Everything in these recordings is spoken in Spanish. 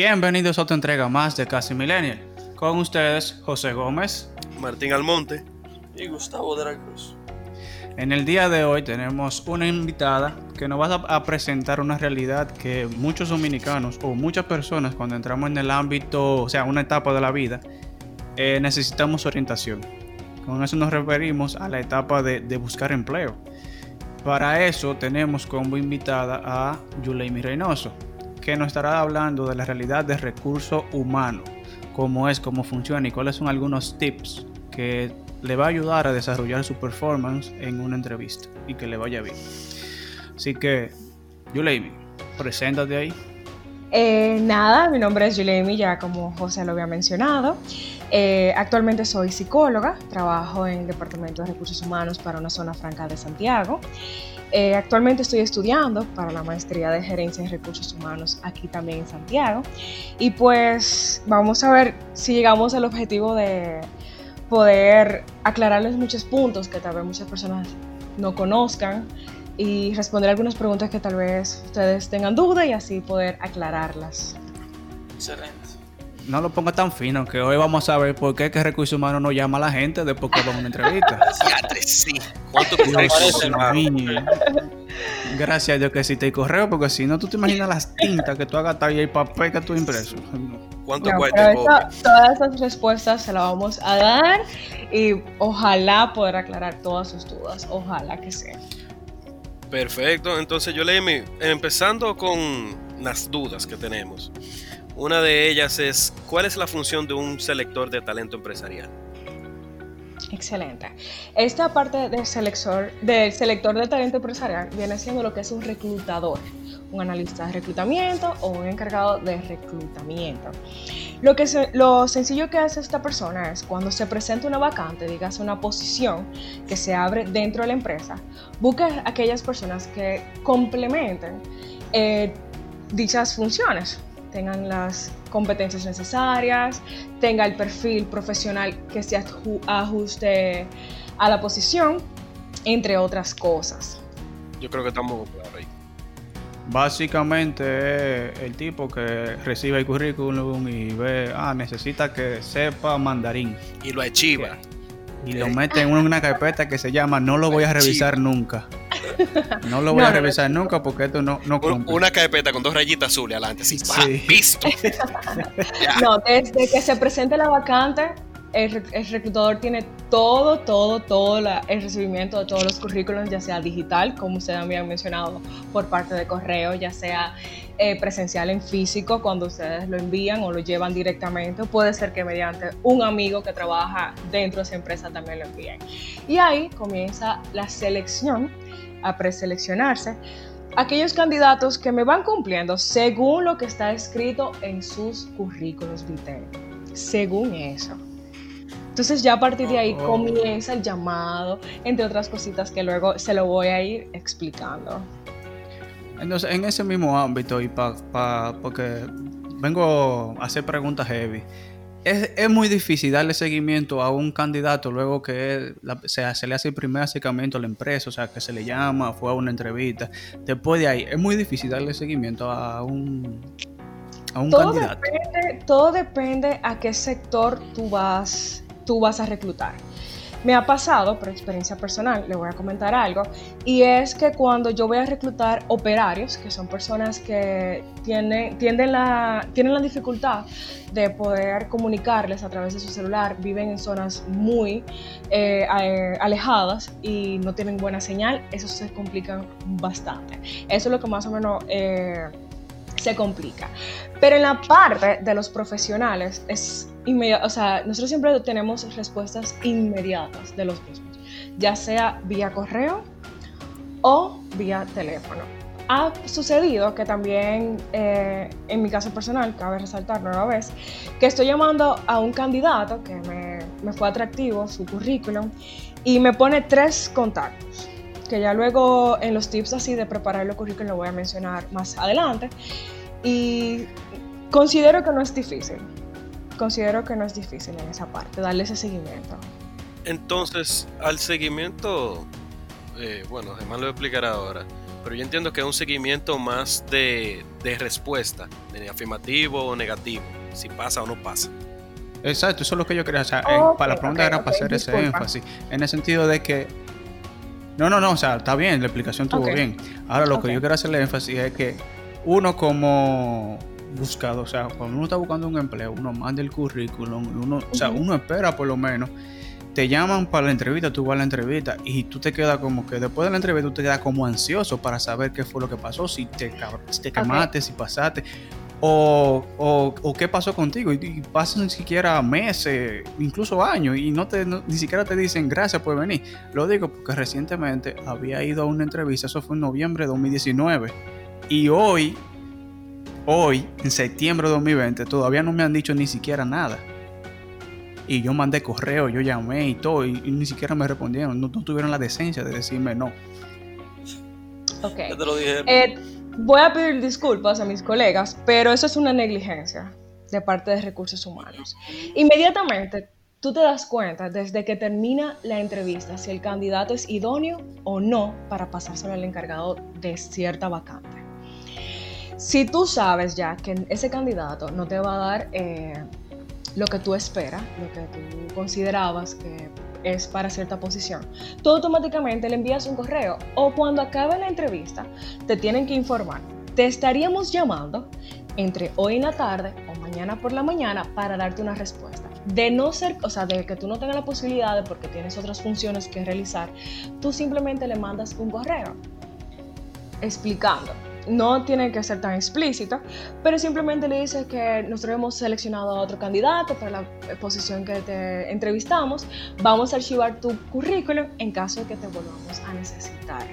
Bienvenidos a otra entrega más de Casi Millennial. Con ustedes, José Gómez, Martín Almonte y Gustavo de la Cruz. En el día de hoy tenemos una invitada que nos va a presentar una realidad que muchos dominicanos o muchas personas cuando entramos en el ámbito, o sea, una etapa de la vida, eh, necesitamos orientación. Con eso nos referimos a la etapa de, buscar empleo. Para eso tenemos como invitada a Yuleimi Reynoso, que nos estará hablando de la realidad de recursos humanos, cómo es, cómo funciona y cuáles son algunos tips que le va a ayudar a desarrollar su performance en una entrevista y que le vaya bien. Así que, Yuleimi, preséntate ahí. Eh, nada, mi nombre es Yuleimi, ya como José lo había mencionado. Eh, actualmente soy psicóloga, trabajo en el Departamento de Recursos Humanos para una zona franca de Santiago. Eh, actualmente estoy estudiando para la maestría de gerencia de recursos humanos aquí también en Santiago. Y pues vamos a ver si llegamos al objetivo de poder aclararles muchos puntos que tal vez muchas personas no conozcan y responder algunas preguntas que tal vez ustedes tengan duda y así poder aclararlas. Excelente. No lo ponga tan fino, que hoy vamos a ver por qué que Recursos Humanos no llama a la gente después que va a una entrevista. sí. ¿Cuánto Gracias a Dios que existe el correo, porque si no, tú te imaginas las tintas que tú hagas y el papel que tú impreso. ¿Cuánto cuesta? todas esas respuestas se las vamos a dar y ojalá poder aclarar todas sus dudas. Ojalá que sea. Perfecto. Entonces, yo leí, empezando con las dudas que tenemos. Una de ellas es, ¿cuál es la función de un selector de talento empresarial? Excelente. Esta parte del selector, del selector de talento empresarial viene siendo lo que es un reclutador, un analista de reclutamiento o un encargado de reclutamiento. Lo, que lo sencillo que hace esta persona es cuando se presenta una vacante, digas una posición que se abre dentro de la empresa, busca aquellas personas que complementen eh, dichas funciones tengan las competencias necesarias, tenga el perfil profesional que se ajuste a la posición, entre otras cosas. Yo creo que estamos claros ahí. Básicamente es el tipo que recibe el currículum y ve, ah, necesita que sepa mandarín. Y lo archiva. Y lo mete en una carpeta que se llama No lo voy a revisar nunca. No lo voy a revisar nunca porque esto no, no Una carpeta con dos rayitas azules adelante. Sí, sí. visto. no, desde que se presente la vacante, el, reclutador tiene todo, todo, todo el recibimiento de todos los currículums, ya sea digital, como ustedes habían mencionado, por parte de correo, ya sea eh, presencial en físico, cuando ustedes lo envían o lo llevan directamente, puede ser que mediante un amigo que trabaja dentro de esa empresa también lo envíen. Y ahí comienza la selección a preseleccionarse aquellos candidatos que me van cumpliendo según lo que está escrito en sus currículos vitae. Según eso. Entonces ya a partir de ahí oh. comienza el llamado, entre otras cositas que luego se lo voy a ir explicando. Entonces, en ese mismo ámbito, y pa, porque vengo a hacer preguntas heavy, es, muy difícil darle seguimiento a un candidato luego que se, le hace el primer acercamiento a la empresa, o sea, que se le llama, fue a una entrevista. Después de ahí, es muy difícil darle seguimiento a un, a un todo candidato. Depende, todo depende a qué sector tú vas, tú vas a reclutar. Me ha pasado, por experiencia personal, le voy a comentar algo, y es que cuando yo voy a reclutar operarios, que son personas que tienen, tienden la, tienen la dificultad de poder comunicarles a través de su celular, viven en zonas muy eh, alejadas y no tienen buena señal, eso se complica bastante. Eso es lo que más o menos... Eh, se complica. Pero en la parte de los profesionales es o sea, nosotros siempre tenemos respuestas inmediatas de los mismos, ya sea vía correo o vía teléfono. Ha sucedido que también, eh, en mi caso personal, cabe resaltar nueva vez, que estoy llamando a un candidato que me, me fue atractivo, su currículum, y me pone tres contactos que ya luego en los tips así de preparar el currículum lo voy a mencionar más adelante. Y considero que no es difícil. Considero que no es difícil en esa parte, darle ese seguimiento. Entonces, al seguimiento, eh, bueno, además lo voy a explicar ahora, pero yo entiendo que es un seguimiento más de, de respuesta, de afirmativo o negativo, si pasa o no pasa. Exacto, eso es lo que yo quería. O sea, para la pregunta era para hacer ese énfasis. En el sentido de que. No, no, no, o sea, está bien, la explicación estuvo bien. Ahora lo que yo quiero hacerle énfasis es que uno como buscador, o sea, cuando uno está buscando un empleo, uno manda el currículum, uno, o sea, uno espera por lo menos. Te llaman para la entrevista, tú vas a la entrevista y tú te quedas como que después de la entrevista tú te quedas como ansioso para saber qué fue lo que pasó, si te, si te quemaste, si pasaste, o, o, o qué pasó contigo. Y, y pasan ni siquiera meses, incluso años, y no te, no- ni siquiera te dicen gracias por venir. Lo digo porque recientemente había ido a una entrevista, eso fue en noviembre de 2019, y hoy, hoy, en septiembre de 2020, todavía no me han dicho ni siquiera nada. Y yo mandé correo, yo llamé y todo, y, y ni siquiera me respondieron, no, no tuvieron la decencia de decirme no. Ok. Ya te lo dije. Eh, voy a pedir disculpas a mis colegas, pero eso es una negligencia de parte de recursos humanos. Inmediatamente tú te das cuenta desde que termina la entrevista si el candidato es idóneo o no para pasárselo al encargado de cierta vacante. Si tú sabes ya que ese candidato no te va a dar eh, lo que tú esperas, lo que tú considerabas que es para cierta posición, tú automáticamente le envías un correo o cuando acabe la entrevista te tienen que informar. Te estaríamos llamando entre hoy en la tarde o mañana por la mañana para darte una respuesta. De no ser, o sea, de que tú no tengas la posibilidad de porque tienes otras funciones que realizar, tú simplemente le mandas un correo explicando. No tiene que ser tan explícito, pero simplemente le dices que nosotros hemos seleccionado a otro candidato para la eh, posición que te entrevistamos. Vamos a archivar tu currículum en caso de que te volvamos a necesitar.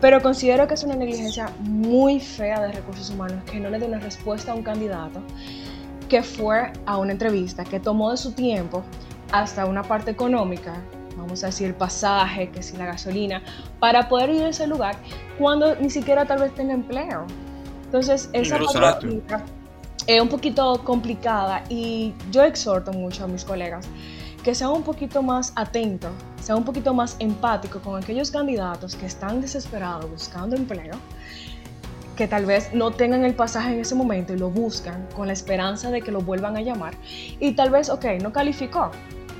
Pero considero que es una negligencia muy fea de recursos humanos que no le dé una respuesta a un candidato que fue a una entrevista, que tomó de su tiempo hasta una parte económica, vamos a decir pasaje, que si la gasolina, para poder ir a ese lugar cuando ni siquiera tal vez tenga empleo. Entonces, esa técnica es un poquito complicada y yo exhorto mucho a mis colegas que sean un poquito más atentos, sean un poquito más empáticos con aquellos candidatos que están desesperados buscando empleo, que tal vez no tengan el pasaje en ese momento y lo buscan con la esperanza de que lo vuelvan a llamar. Y tal vez, ok, no calificó,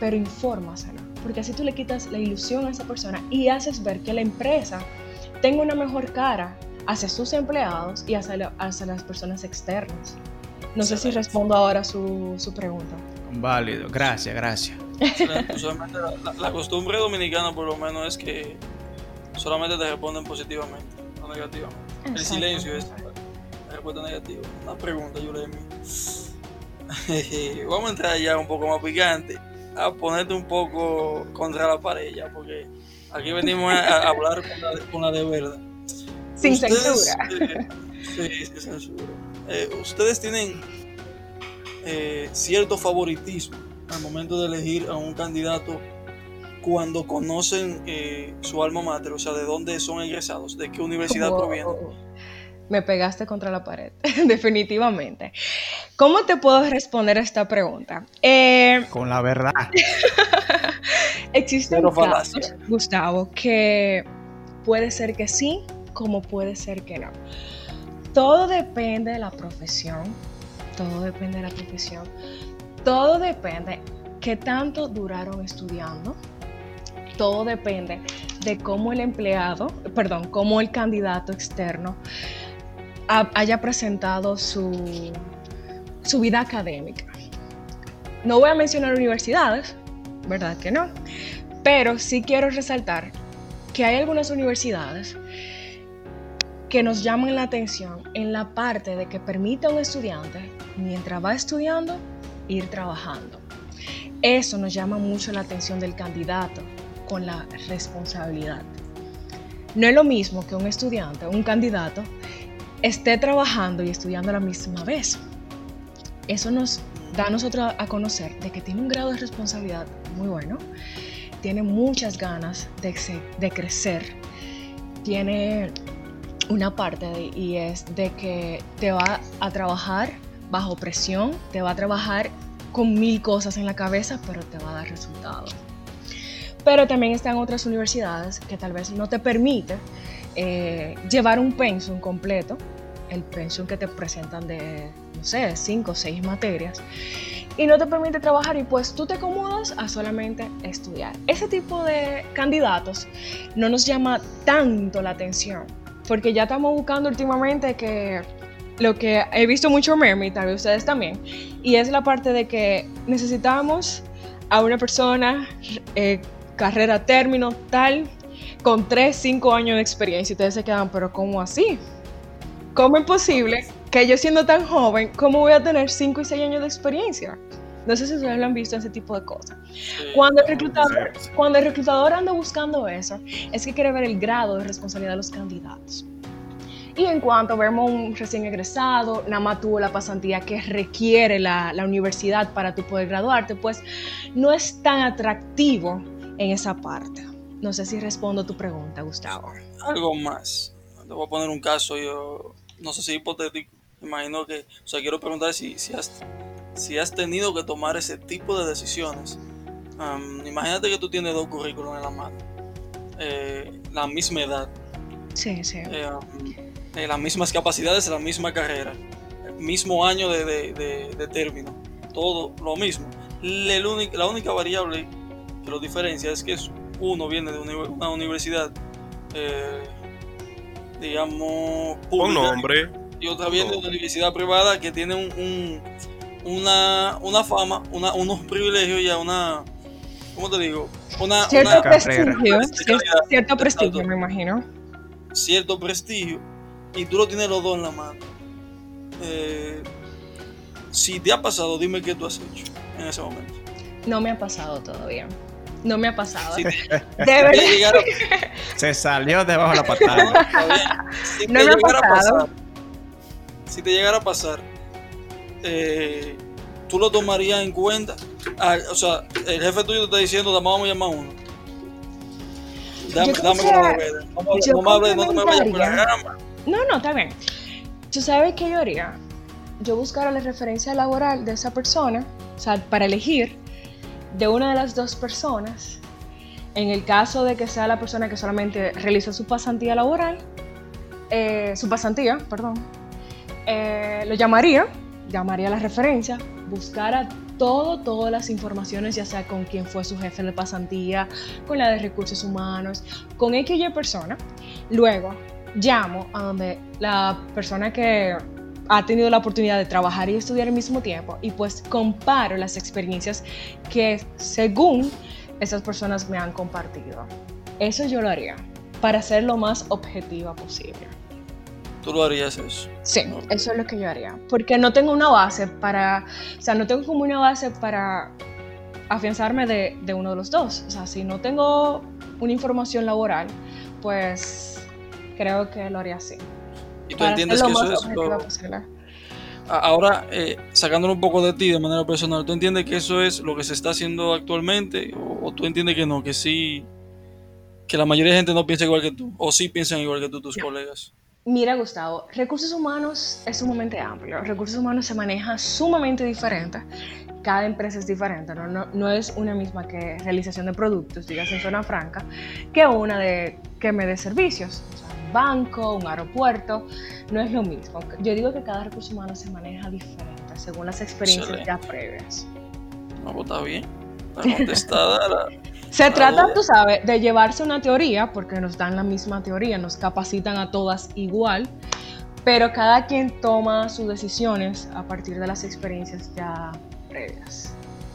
pero infórmaselo, porque así tú le quitas la ilusión a esa persona y haces ver que la empresa tenga una mejor cara hacia sus empleados y hacia, la- hacia las personas externas. No sé si respondo ahora su, su pregunta. Válido, gracias, gracias. Usualmente la, la- la costumbre dominicana por lo menos es que solamente te responden positivamente, no negativamente. El silencio es la respuesta negativa. Una pregunta, Yulemi. Vamos a entrar ya un poco más picante, a ponerte un poco contra la pared ya, porque aquí venimos a, a hablar con la, con la de verdad. Sin Ustedes, censura. eh, sí, sin censura. Eh, ustedes tienen eh, cierto favoritismo al momento de elegir a un candidato cuando conocen eh, su alma mater, o sea, de dónde son egresados, de qué universidad provienen. Me pegaste contra la pared, definitivamente. ¿Cómo te puedo responder a esta pregunta? Eh, Con la verdad. existen Cero casos, falacia. Gustavo, que puede ser que sí, como puede ser que no. Todo depende de la profesión, todo depende de la profesión, todo depende qué tanto duraron estudiando, todo depende de cómo el empleado, perdón, cómo el candidato externo ha- haya presentado su, su vida académica. No voy a mencionar universidades, ¿verdad que no? Pero sí quiero resaltar que hay algunas universidades que nos llaman la atención en la parte de que permite a un estudiante, mientras va estudiando, ir trabajando. Eso nos llama mucho la atención del candidato con la responsabilidad. No es lo mismo que un estudiante, un candidato, esté trabajando y estudiando a la misma vez. Eso nos da a nosotros a conocer de que tiene un grado de responsabilidad muy bueno, tiene muchas ganas de, crecer, tiene una parte de- y es de que te va a trabajar bajo presión, te va a trabajar con mil cosas en la cabeza, pero te va a dar resultados. Pero también están otras universidades que tal vez no te permiten eh, llevar un pensum completo, el pensum que te presentan de, no sé, cinco o seis materias, y no te permite trabajar y pues tú te acomodas a solamente estudiar. Ese tipo de candidatos no nos llama tanto la atención, porque ya estamos buscando últimamente que lo que he visto mucho meme, y tal vez ustedes también, y es la parte de que necesitamos a una persona, eh, carrera término, tal, con 3, 5 años de experiencia. Y ustedes se quedan, pero ¿cómo así? ¿Cómo es posible que yo siendo tan joven, cómo voy a tener 5 y 6 años de experiencia? No sé si ustedes lo han visto, ese tipo de cosas. Cuando el, reclutador, cuando el reclutador anda buscando eso, es que quiere ver el grado de responsabilidad de los candidatos. Y en cuanto vemos un recién egresado, nada más tuvo la pasantía que requiere la, la universidad para tú poder graduarte, pues no es tan atractivo en esa parte. No sé si respondo a tu pregunta, Gustavo. Algo más. Te voy a poner un caso, yo no sé si hipotético. Imagino que, o sea, quiero preguntar si, si, has, si has tenido que tomar ese tipo de decisiones. Um, imagínate que tú tienes dos currículos en la mano, eh, la misma edad, Sí, sí. eh, eh, las mismas capacidades, la misma carrera, el mismo año de, de- de- de término, todo lo mismo. Le- la única variable que lo diferencia es que es- uno viene de una universidad, eh, digamos, Un pública, nombre. y otra viene de una universidad privada que tiene un, un- una, una fama, una, unos privilegios y a una, ¿cómo te digo? Una, Cierto una- prestigio, cierto prestigio, me imagino. cierto prestigio y tú lo tienes los dos en la mano. Eh, si te ha pasado, dime qué tú has hecho en ese momento. No me ha pasado todavía. No me ha pasado. Te, De verdad. Se salió debajo de la patada. Si No te me ha llegara a pasado. pasar, si te llegara a pasar, eh, tú lo tomarías en cuenta. Ah, o sea, el jefe tuyo te está diciendo, "Dame, vamos a llamar a uno. Dame, Yo dame. No, me- yo no me hables, no te me vayas por la complementaría. rama. No, no, está bien. ¿Tú sabes qué yo haría? Yo buscara la referencia laboral de esa persona, o sea, para elegir de una de las dos personas. En el caso de que sea la persona que solamente realizó su pasantía laboral, eh, su pasantía, perdón, eh, lo llamaría, llamaría la referencia, buscara todo, todas las informaciones, ya sea con quién fue su jefe de pasantía, con la de recursos humanos, con X Y persona. Luego llamo a donde la persona que ha tenido la oportunidad de trabajar y estudiar al mismo tiempo y pues comparo las experiencias que según esas personas me han compartido. Eso yo lo haría para ser lo más objetiva posible. Tú lo harías eso. Sí, eso es lo que yo haría. Porque no tengo una base para, o sea, no tengo como una base para afianzarme de, de uno de los dos. O sea, si no tengo una información laboral, pues creo que lo haría así. Y tú entiendes que eso es lo, Ahora, eh, sacándolo un poco de ti de manera personal, ¿tú entiendes que eso es lo que se está haciendo actualmente? ¿O, o tú entiendes que no? Que sí, que la mayoría de gente no piensa igual que tú, o sí piensan igual que tú, tus colegas. Mira, Gustavo, recursos humanos es sumamente amplio. Recursos humanos se maneja sumamente diferente. Cada empresa es diferente, ¿no? No, no es una misma que realización de productos, digas en zona franca, que una de que me dé servicios. O sea, banco, un aeropuerto, no es lo mismo. Yo digo que cada recurso humano se maneja diferente según las experiencias Excelente. ya previas. No, pues está bien. Está contestada. la- Se trata, duda. tú sabes, de llevarse una teoría, porque nos dan la misma teoría, nos capacitan a todas igual, pero cada quien toma sus decisiones a partir de las experiencias ya previas.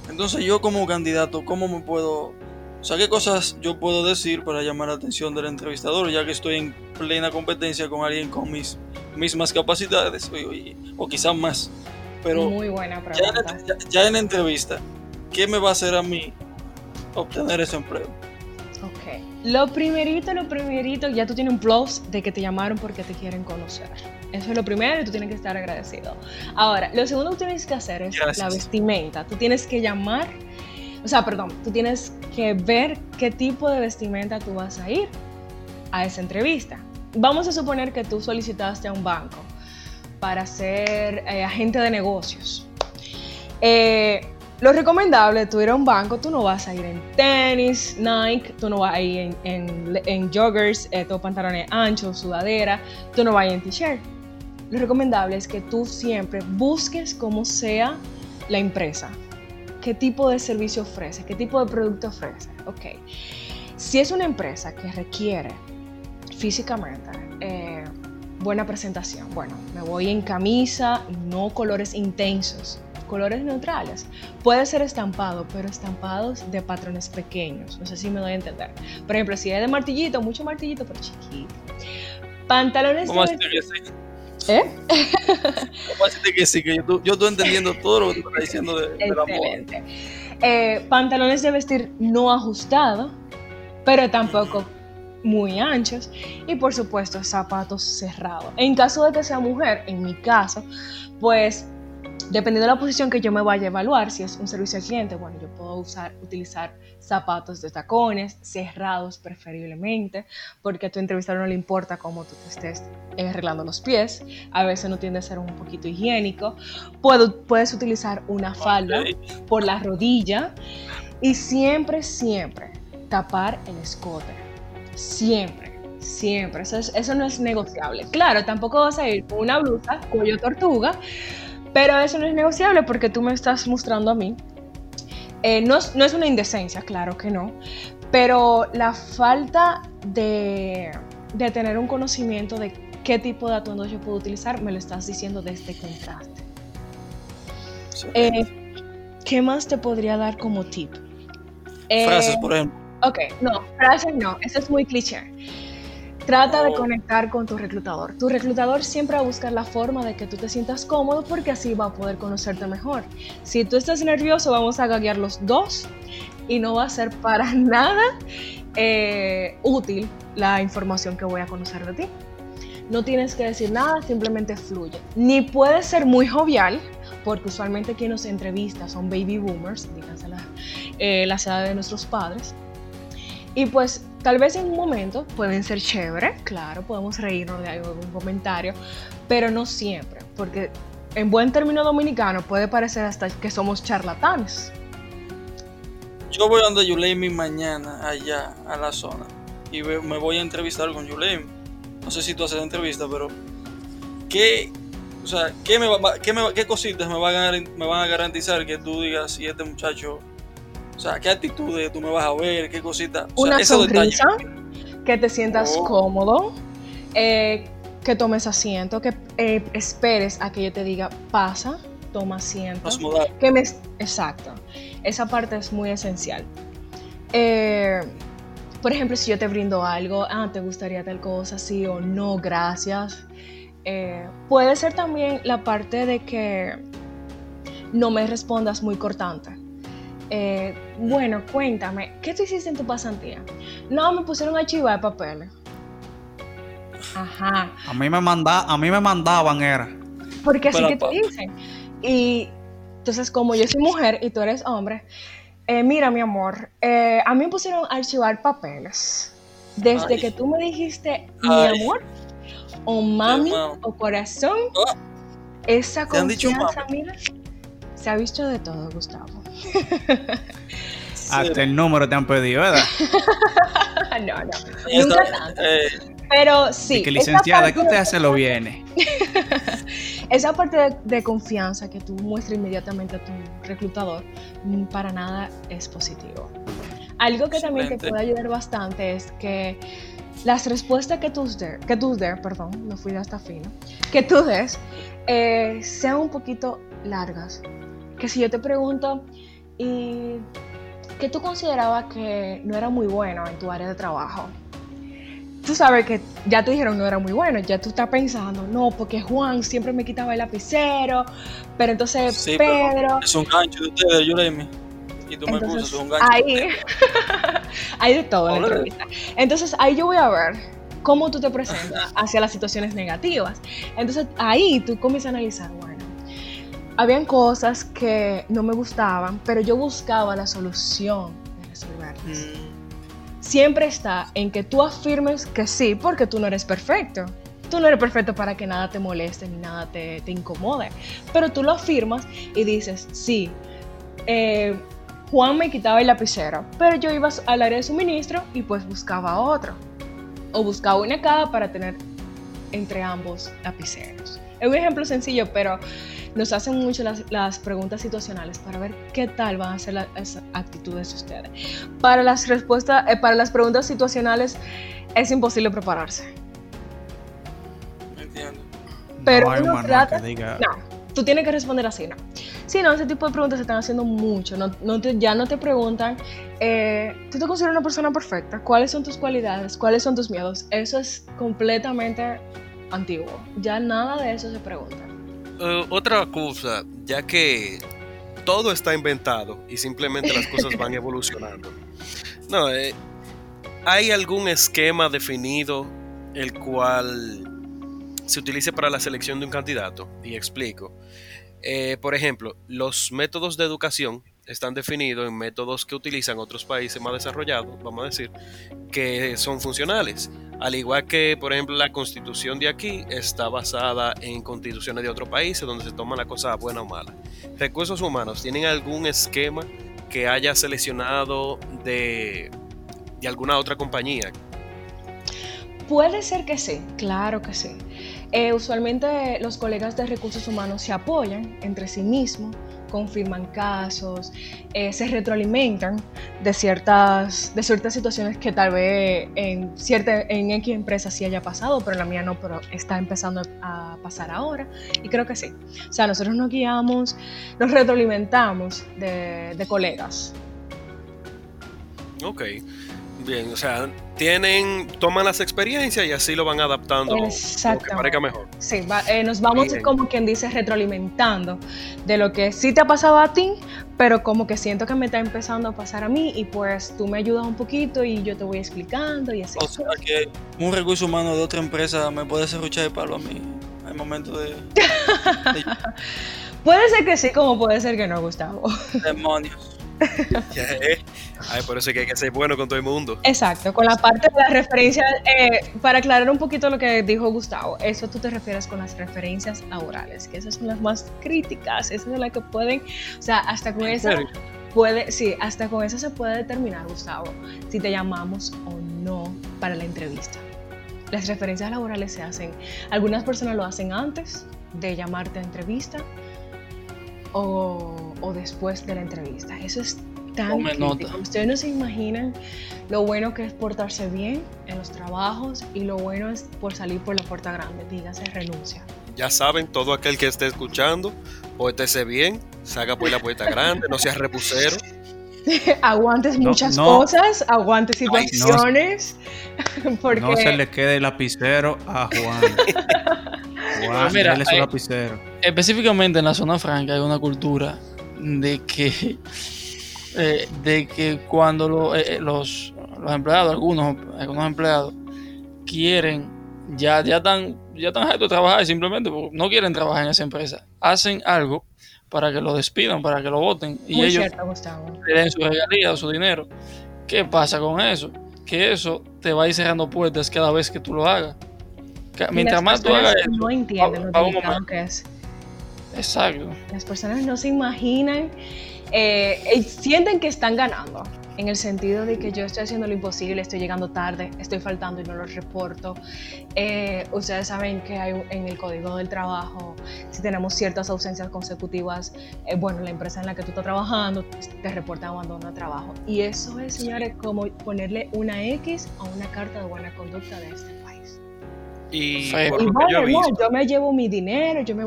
Entonces yo como candidato, ¿cómo me puedo... O sea, ¿qué cosas yo puedo decir para llamar la atención del entrevistador, ya que estoy en plena competencia con alguien con mis mismas capacidades, o, y- o quizás más? Pero Muy buena ya en, pregunta. ya- ya en la entrevista, ¿qué me va a hacer a mí obtener ese empleo? Ok. Lo primerito, lo primerito, ya tú tienes un plus de que te llamaron porque te quieren conocer. Eso es lo primero y tú tienes que estar agradecido. Ahora, lo segundo que tienes que hacer es Gracias. la vestimenta. Tú tienes que llamar, o sea, perdón, tú tienes que ver qué tipo de vestimenta tú vas a ir a esa entrevista. Vamos a suponer que tú solicitaste a un banco para ser eh, agente de negocios. Eh, lo recomendable, tú ir a un banco, tú no vas a ir en tenis, Nike, tú no vas a ir en, joggers, eh, pantalones anchos, sudadera, tú no vas a ir en t-shirt. Lo recomendable es que tú siempre busques cómo sea la empresa, qué tipo de servicio ofrece, qué tipo de producto ofrece. Ok, si es una empresa que requiere físicamente eh, buena presentación, bueno, me voy en camisa, no colores intensos colores neutrales. Puede ser estampado, pero estampados de patrones pequeños. No sé si me doy a entender. Por ejemplo, si es de martillito, mucho martillito, pero chiquito. Pantalones ¿Cómo de... ¿Eh? ¿Cómo decirte que sí? Que yo, yo, estoy entendiendo todo lo que tú estás diciendo de, Excelente. Eh, pantalones de vestir no ajustados, pero tampoco muy anchos y por supuesto zapatos cerrados. En caso de que sea mujer, en mi caso, pues Dependiendo de la posición que yo me vaya a evaluar, si es un servicio al cliente, bueno, yo puedo usar, utilizar zapatos de tacones, cerrados preferiblemente, porque a tu entrevistador no le importa cómo tú te estés arreglando los pies, a veces no tiende a ser un poquito higiénico. Puedo, puedes utilizar una falda por la rodilla y siempre, siempre tapar el escote. Siempre. Siempre, eso, eso no es negociable. Claro, tampoco vas a ir con una blusa cuello tortuga, pero eso no es negociable porque tú me estás mostrando a mí. Eh, no, es, no, es, una indecencia, claro que no, pero la falta de, de, tener un conocimiento de qué tipo de atuendo yo puedo utilizar, me lo estás diciendo desde que entraste. Eh, ¿Qué más te podría dar como tip? Frases, por ejemplo. Ok, no, frases no, eso es muy cliché. Trata de conectar con tu reclutador. Tu reclutador siempre va a buscar la forma de que tú te sientas cómodo porque así va a poder conocerte mejor. Si tú estás nervioso, vamos a gaguear los dos y no va a ser para nada eh, útil la información que voy a conocer de ti. No tienes que decir nada, simplemente fluye. Ni puedes ser muy jovial, porque usualmente quienes nos entrevista son baby boomers, díganse la, eh, la edad de nuestros padres. Y pues Tal vez en un momento pueden ser chévere, claro, podemos reírnos de algún comentario, pero no siempre, porque en buen término dominicano puede parecer hasta que somos charlatanes. Yo voy donde Yulemi mañana, allá, a la zona, y me voy a entrevistar con Yulemi. No sé si tú haces la entrevista, pero ¿qué, o sea, ¿qué, me qué, qué cositas me van, a, me van a garantizar que tú digas si este muchacho o sea, ¿qué actitudes tú me vas a ver? ¿Qué cositas? Una sonrisa, que te sientas oh. cómodo, eh, que tomes asiento, que eh, esperes a que yo te diga, pasa, toma asiento. Que me, exacto. Esa parte es muy esencial. Eh, por ejemplo, si yo te brindo algo, ah, ¿te gustaría tal cosa? Sí o no, gracias. puede ser también la parte de que no me respondas muy cortante. Eh, bueno, cuéntame, ¿qué tú hiciste en tu pasantía? No, me pusieron a archivar de papeles. Ajá. A mí me, manda, a mí me mandaban, era. Porque así que te dicen. Y entonces, como yo soy mujer y tú eres hombre, eh, mira, mi amor, eh, a mí me pusieron a archivar papeles. Desde que tú me dijiste, mi amor, o mami, o corazón, ah. esa confianza, mira, se ha visto de todo, Gustavo. Hasta el número te han pedido, ¿verdad? no, no. Nunca tanto. Eh, Pero sí. que licenciada, que usted hace lo viene. esa parte de, confianza que tú muestras inmediatamente a tu reclutador, mm, para nada es positivo. Algo que también te puede ayudar bastante es que las respuestas que tú des, que tú des, perdón, no fui hasta fino, que tú des, eh, sean un poquito largas. Que si yo te pregunto, y que tú considerabas que no era muy bueno en tu área de trabajo. Tú sabes que ya te dijeron no era muy bueno, ya tú estás pensando, no, porque Juan siempre me quitaba el lapicero, pero entonces Pedro... es un gancho de ustedes, Yuremi. Y tú me puso, es un gancho. Ahí, hay de todo en la entrevista. Entonces ahí yo voy a ver cómo tú te presentas hacia las situaciones negativas. Entonces ahí tú comienzas a analizar, bueno, habían cosas que no me gustaban, pero yo buscaba la solución de resolverlas. Mm. Siempre está en que tú afirmes que sí, porque tú no eres perfecto. Tú no eres perfecto para que nada te moleste ni nada te, te incomode. Pero tú lo afirmas y dices, sí, eh, Juan me quitaba el lapicero, pero yo iba al área de suministro y pues buscaba otro. O buscaba una cada para tener entre ambos lapiceros. Es un ejemplo sencillo, pero nos hacen mucho las, preguntas situacionales para ver qué tal van a ser las actitudes de ustedes. Para las respuestas, eh, para las preguntas situacionales es imposible prepararse. Entiendo. Pero no, trata, no, tú tienes que responder así, ¿no? Sí, no, ese tipo de preguntas se están haciendo mucho. No, ya no te preguntan, eh, ¿tú te consideras una persona perfecta? ¿Cuáles son tus cualidades? ¿Cuáles son tus miedos? Eso es completamente antiguo. Ya nada de eso se pregunta. Eh, otra cosa, ya que todo está inventado y simplemente las cosas van evolucionando. No, eh, ¿hay algún esquema definido el cual se utilice para la selección de un candidato? Y explico. Eh, por ejemplo, los métodos de educación están definidos en métodos que utilizan otros países más desarrollados, vamos a decir, que son funcionales. Al igual que, por ejemplo, la constitución de aquí está basada en constituciones de otros países donde se toma la cosa buena o mala. Recursos humanos, ¿tienen algún esquema que haya seleccionado de, de alguna otra compañía? Puede ser que sí, claro que sí. Eh, usualmente los colegas de recursos humanos se apoyan entre sí mismos, confirman casos, eh, se retroalimentan de ciertas, de ciertas situaciones que tal vez en, cierta, en X empresa sí haya pasado, pero en la mía no, pero está empezando a pasar ahora. Y creo que sí. O sea, nosotros nos guiamos, nos retroalimentamos de, de colegas. Ok. Bien, o sea, tienen, toman las experiencias y así lo van adaptando lo que parezca mejor. Sí, eh, nos vamos como quien dice retroalimentando de lo que sí te ha pasado a ti, pero como que siento que me está empezando a pasar a mí y pues tú me ayudas un poquito y yo te voy explicando y así. O sea que un recurso humano de otra empresa me puede serruchar de palo a mí al momento de... puede ser que sí, como puede ser que no, Gustavo. Demonios. Ay, por eso que hay que ser bueno con todo el mundo. Exacto, con la parte de las referencias, eh, para aclarar un poquito lo que dijo Gustavo, eso tú te refieres con las referencias laborales, que esas son las más críticas, esas son las que pueden, o sea, hasta con esa puede, sí, hasta con eso se puede determinar, Gustavo, si te llamamos o no para la entrevista. Las referencias laborales se hacen, algunas personas lo hacen antes de llamarte a entrevista, o, después de la entrevista. Eso es tan crítico. Ustedes no se imaginan lo bueno que es portarse bien en los trabajos y lo bueno es por salir por la puerta grande. Dígase renuncia. Ya saben, todo aquel que esté escuchando, pórtese bien, salga por la puerta grande, no seas repusero. aguantes muchas cosas, aguantes situaciones. Porque... No se le quede el lapicero a Juan. mira, específicamente en la zona franca hay una cultura de que eh, de que cuando eh, eh, los, los, empleados, algunos, algunos empleados quieren, ya, ya están, ya están de trabajar simplemente porque no quieren trabajar en esa empresa, hacen algo para que lo despidan, para que lo voten y ellos le den su regalía o su dinero. ¿Qué pasa con eso? Que eso te va a ir cerrando puertas cada vez que tú lo hagas. Mientras más tú hagas eso, no entienden lo que es. Exacto. Las personas no se imaginan, eh, eh, sienten que están ganando, en el sentido de que yo estoy haciendo lo imposible, estoy llegando tarde, estoy faltando y no lo reporto. Eh, ustedes saben que hay en el código del trabajo, si tenemos ciertas ausencias consecutivas, bueno, la empresa en la que tú estás trabajando te reporta abandono de trabajo. Y eso es, señores, como ponerle una X a una carta de buena conducta de este y, yo, me llevo mi dinero, yo me,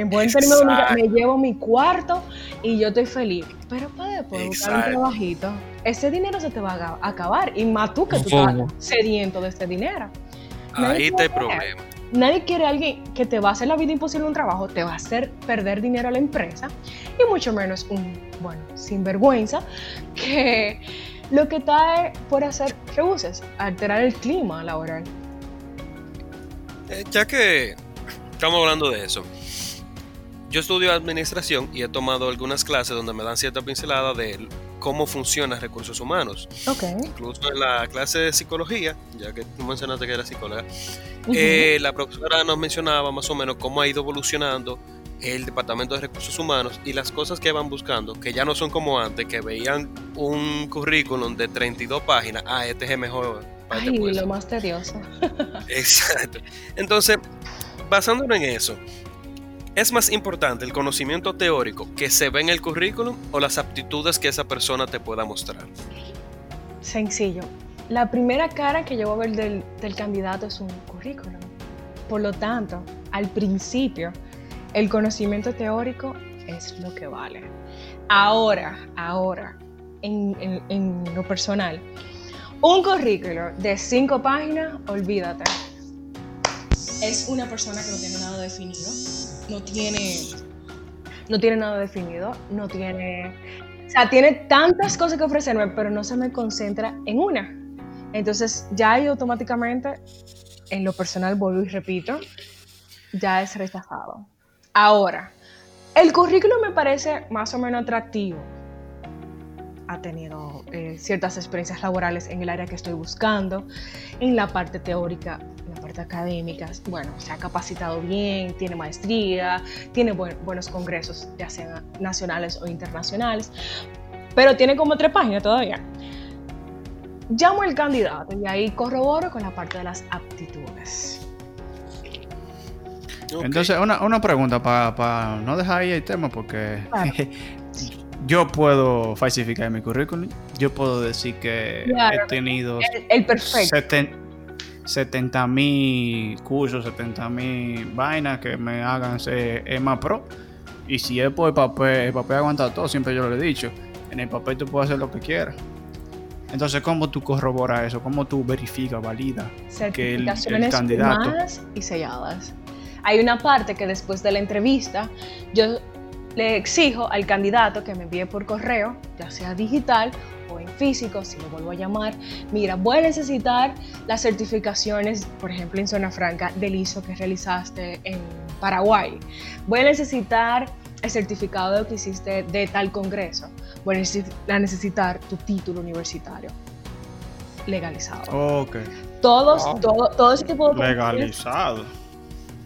en buen término me llevo mi cuarto y yo estoy feliz. Pero para después buscar un trabajito, ese dinero se te va a acabar. Y más tú que tú estás sediento de este dinero. Ahí está el problema. Nadie quiere a alguien que te va a hacer la vida imposible un trabajo, te va a hacer perder dinero a la empresa y mucho menos un, bueno, sinvergüenza que lo que está por hacer rebuses, alterar el clima laboral. Eh, ya que estamos hablando de eso, yo estudio administración y he tomado algunas clases donde me dan cierta pincelada de cómo funciona recursos humanos. Incluso en la clase de psicología, ya que tú mencionaste que era psicóloga, eh, la profesora nos mencionaba más o menos cómo ha ido evolucionando el Departamento de Recursos Humanos y las cosas que van buscando, que ya no son como antes, que veían un currículum de 32 páginas, ah, este es mejor. Ay, lo más tedioso. Exacto. Entonces, basándonos en eso, ¿es más importante el conocimiento teórico que se ve en el currículum o las aptitudes que esa persona te pueda mostrar? Sencillo. La primera cara que yo voy a ver del, del candidato es un currículum. Por lo tanto, al principio, el conocimiento teórico es lo que vale. Ahora, ahora, en, lo personal, un currículo de cinco páginas, olvídate. Es una persona que no tiene nada definido, no tiene, no tiene nada definido, no tiene, o sea, tiene tantas cosas que ofrecerme, pero no se me concentra en una. Entonces, ya ahí automáticamente, en lo personal, vuelvo y repito, ya es rechazado. Ahora, el currículum me parece más o menos atractivo. Ha tenido eh, ciertas experiencias laborales en el área que estoy buscando, en la parte teórica, en la parte académica. Bueno, se ha capacitado bien, tiene maestría, tiene buenos congresos, ya sean nacionales o internacionales, pero tiene como tres páginas todavía. Llamo al candidato y ahí corroboro con la parte de las aptitudes. Entonces, una, pregunta para no dejar ahí el tema, porque yo puedo falsificar mi currículum. Yo puedo decir que he tenido el, perfecto. 70 mil cursos, 70 mil vainas que me hagan ser EMA Pro. Y si es por el papel, el papel aguanta todo, siempre yo lo he dicho. En el papel tú puedes hacer lo que quieras. Entonces, ¿cómo tú corroboras eso? ¿Cómo tú verificas, validas que el, el candidato... y selladas hay una parte que después de la entrevista yo le exijo al candidato que me envíe por correo, ya sea digital o en físico, si lo vuelvo a llamar, mira, voy a necesitar las certificaciones, por ejemplo, en Zona Franca del ISO que realizaste en Paraguay. Voy a necesitar el certificado que hiciste de tal congreso. Voy a necesitar tu título universitario legalizado. Ok. Todos, todo, todo ese tipo de... Legalizado.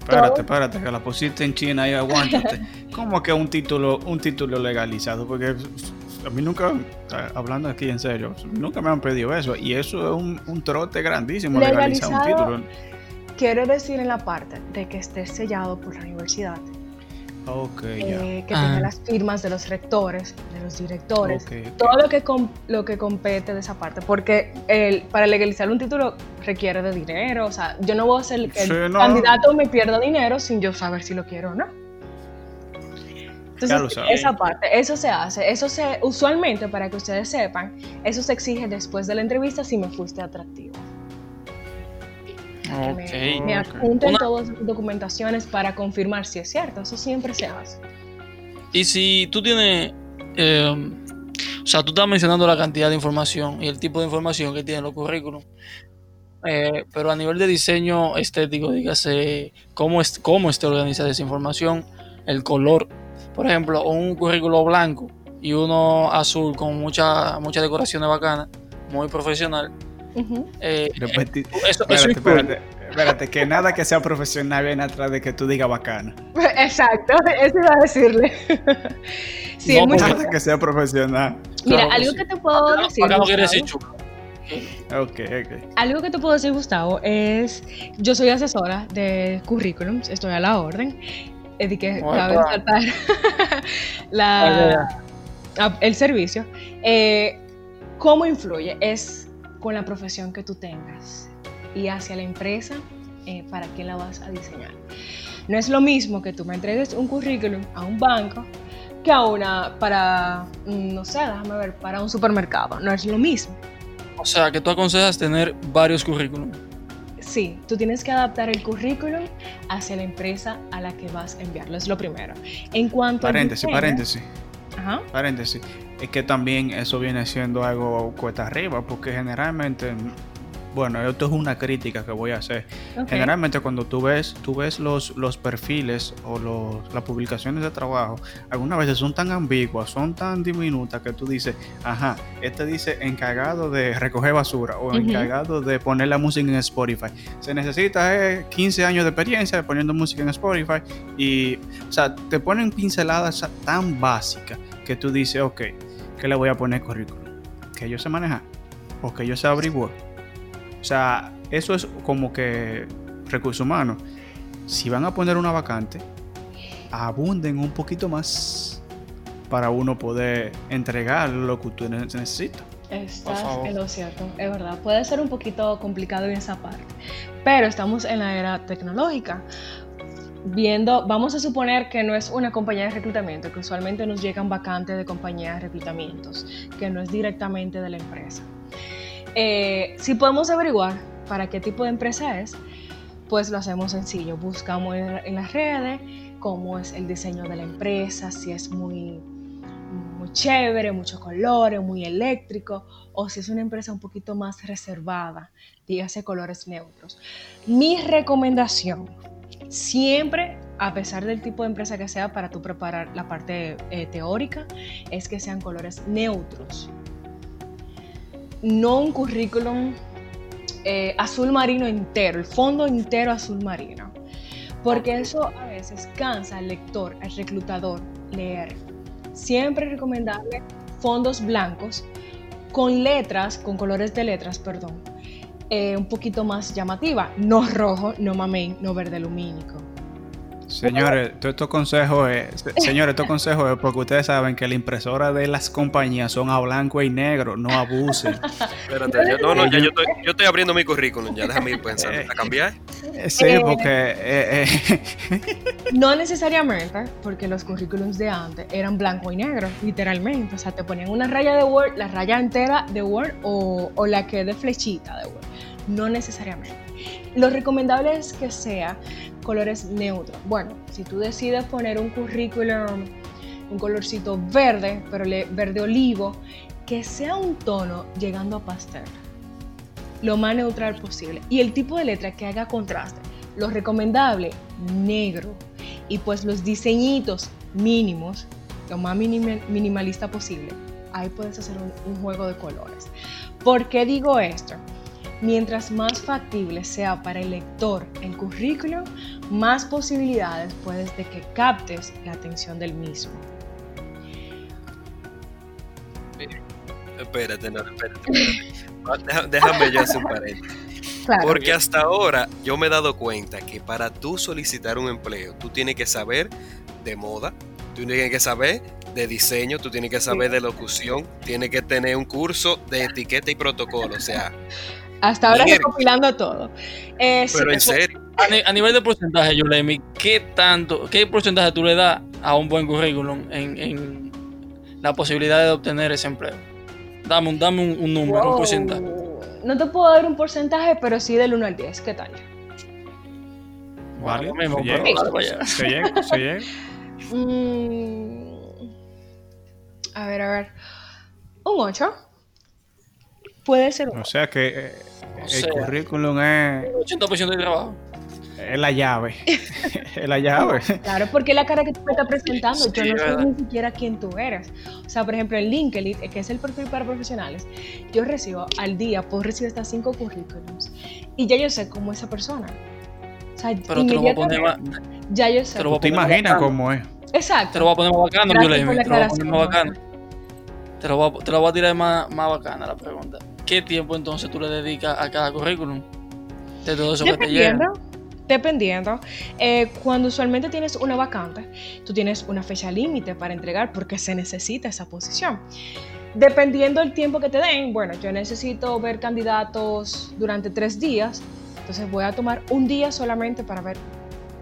Espérate, espérate, que la pusiste en China y aguántate. ¿Cómo que un título, un título legalizado? Porque a mí nunca, hablando aquí en serio, nunca me han pedido eso. Y eso es un, trote grandísimo, legalizar un título. Quiero decir en la parte de que esté sellado por la universidad. Eh, que tenga ah. las firmas de los rectores, de los directores, todo lo que, lo que compete de esa parte, porque el, para legalizar un título requiere de dinero, o sea, yo no voy a hacer que el candidato me pierda dinero sin yo saber si lo quiero o no. Entonces, esa parte, eso se hace, eso se, usualmente, para que ustedes sepan, eso se exige después de la entrevista si me fuiste atractivo. Me, me apunten todas las documentaciones para confirmar si es cierto. Eso siempre se hace. Y si tú tienes. Eh, o sea, tú estás mencionando la cantidad de información y el tipo de información que tienen los currículums. Eh, pero a nivel de diseño estético, dígase cómo, es, cómo esté organizada esa información, el color. Por ejemplo, un currículo blanco y uno azul con mucha, muchas decoraciones bacanas, muy profesional eh, eso, espérate, espérate, que nada que sea profesional viene atrás de que tú digas bacana. Exacto, eso iba a decirle. sí, nada que sea profesional. Mira, algo que te puedo decir. Okay, Algo que te puedo decir, Gustavo, es yo soy asesora de currículums, estoy a la orden. Es de que cabe saltar la, el servicio. Eh, ¿Cómo influye? Es con la profesión que tú tengas y hacia la empresa eh, para quién la vas a diseñar. No es lo mismo que tú me entregues un currículum a un banco que a una para, mm, no sé, déjame ver, para un supermercado. No es lo mismo. O sea, que tú aconsejas tener varios currículums. Sí, tú tienes que adaptar el currículum hacia la empresa a la que vas a enviarlo. Es lo primero. En cuanto paréntesis, paréntesis. Ajá. Paréntesis es que también eso viene siendo algo cuesta arriba, porque generalmente bueno, esto es una crítica que voy a hacer. Generalmente cuando tú ves, tú ves los, los perfiles o los, las publicaciones de trabajo, algunas veces son tan ambiguas, son tan diminutas que tú dices, ajá, este dice encargado de recoger basura o encargado de poner la música en Spotify. Se necesita 15 eh, años de experiencia poniendo música en Spotify y, o sea, te ponen pinceladas tan básicas que tú dices, ok, ¿qué le voy a poner currículum? Que yo sé manejar o que yo sé averiguar o sea, eso es como que recursos humanos. Si van a poner una vacante, abunden un poquito más para uno poder entregar lo que usted necesita. Estás en lo cierto, es verdad. Puede ser un poquito complicado en esa parte, pero estamos en la era tecnológica. Viendo, vamos a suponer que no es una compañía de reclutamiento, que usualmente nos llegan vacantes de compañías de reclutamientos, que no es directamente de la empresa. Eh, si podemos averiguar para qué tipo de empresa es, pues lo hacemos sencillo. Buscamos en, las redes cómo es el diseño de la empresa, si es muy, muy chévere, muchos colores, muy eléctrico, o si es una empresa un poquito más reservada, dígase colores neutros. Mi recomendación, siempre, a pesar del tipo de empresa que sea para tú preparar la parte eh, teórica, es que sean colores neutros no un currículum eh, azul marino entero, el fondo entero azul marino. Porque eso a veces cansa al lector, al reclutador leer. Siempre recomendable fondos blancos con letras, con colores de letras, perdón, eh, un poquito más llamativa. No rojo, no mamey, no verde lumínico. Señores, estos consejos es, señores, estos consejos es porque ustedes saben que la impresora de las compañías son a blanco y negro, no abusen. Espérate, yo, no, no, ya yo estoy, yo estoy abriendo mi currículum, ya déjame ir pensando. ¿A cambiar? Sí, eh, porque... Eh, eh. No necesariamente, porque los currículums de antes eran blanco y negro, literalmente. O sea, te ponían una raya de Word, la raya entera de Word o, o la que es de flechita de Word. No necesariamente. Lo recomendable es que sea colores neutros. Bueno, si tú decides poner un currículum, un colorcito verde, pero verde olivo, que sea un tono llegando a pastel. Lo más neutral posible. Y el tipo de letra que haga contraste. Lo recomendable, negro. Y pues los diseñitos mínimos, lo más minimalista posible. Ahí puedes hacer un, un juego de colores. ¿Por qué digo esto? Mientras más factible sea para el lector el currículum, más posibilidades puedes de que captes la atención del mismo. Espérate, no, espérate, espérate. Déjame yo hacer un paréntesis. Porque hasta ahora yo me he dado cuenta que para tú solicitar un empleo, tú tienes que saber de moda, tú tienes que saber de diseño, tú tienes que saber de locución, tienes que tener un curso de etiqueta y protocolo, o sea, hasta ahora recopilando todo. Eh, Pero en serio. A, nivel de porcentaje, Yulemi, ¿qué tanto, qué porcentaje tú le das a un buen currículum en, la posibilidad de obtener ese empleo? Dame un, dame un, número, un porcentaje. No te puedo dar un porcentaje, pero sí del 1 al 10. ¿Qué tal? Vale, mismo, se llega, se llega. Mm, a ver, a ver. Un 8. Puede ser O sea que eh, el currículum es. 80% de trabajo. Es la llave. es la llave. Claro, porque es la cara que tú me estás presentando. Yo no sé ni siquiera quién tú eres. O sea, por ejemplo, en LinkedIn, que es el perfil para profesionales, yo recibo al día, puedo recibir hasta cinco currículums. Y ya yo sé cómo es esa persona. O sea, Pero te lo voy a poner más. Ya yo sé. Te, imaginas cómo es. Exacto. Te lo voy a poner más bacano, yo le Te lo voy a poner más bacano. Te lo voy a, te lo voy a tirar más, más bacana la pregunta. ¿Qué tiempo entonces tú le dedicas a cada currículum? De todo eso que te llega. Dependiendo. Eh, cuando usualmente tienes una vacante, tú tienes una fecha límite para entregar porque se necesita esa posición. Dependiendo del tiempo que te den, bueno, yo necesito ver candidatos durante tres días, entonces voy a tomar un día solamente para ver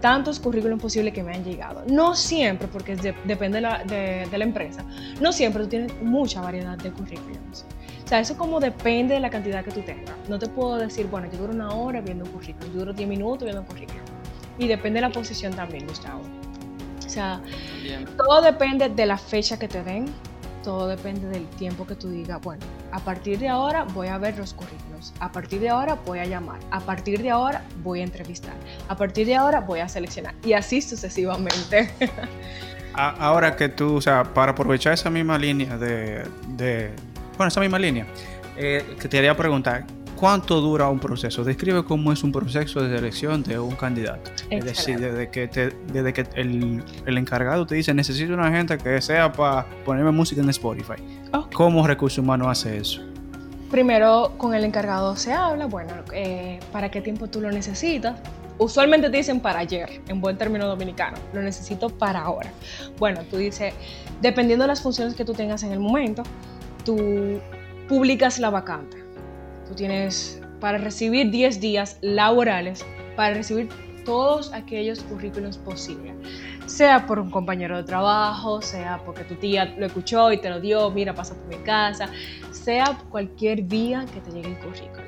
tantos currículums posibles que me han llegado. No siempre, porque depende de la, de la, empresa, no siempre tú tienes mucha variedad de currículums. O sea, eso como depende de la cantidad que tú tengas. No te puedo decir, bueno, yo duro una hora viendo un currículum, yo duro 10 minutos viendo un currículum. Y depende de la posición también, Gustavo. O sea, todo depende de la fecha que te den. todo depende del tiempo que tú digas, bueno, a partir de ahora voy a ver los currículos, a partir de ahora voy a llamar, a partir de ahora voy a entrevistar, a partir de ahora voy a seleccionar y así sucesivamente. ahora que tú, o sea, para aprovechar esa misma línea de, de bueno, esa misma línea, eh, que te haría preguntar, ¿cuánto dura un proceso? Describe cómo es un proceso de selección de un candidato. Es decir, desde que, desde que el, encargado te dice, necesito una gente que sea para ponerme música en Spotify. ¿Cómo Recursos Humanos hace eso? Primero, con el encargado se habla, bueno, eh, ¿para qué tiempo tú lo necesitas? Usualmente te dicen para ayer, en buen término dominicano. Lo necesito para ahora. Bueno, tú dices, dependiendo de las funciones que tú tengas en el momento, tú publicas la vacante. Tú tienes para recibir 10 días laborales para recibir todos aquellos currículos posibles. Sea por un compañero de trabajo, sea porque tu tía lo escuchó y te lo dio, mira, pasa por mi casa, sea cualquier día que te llegue el currículum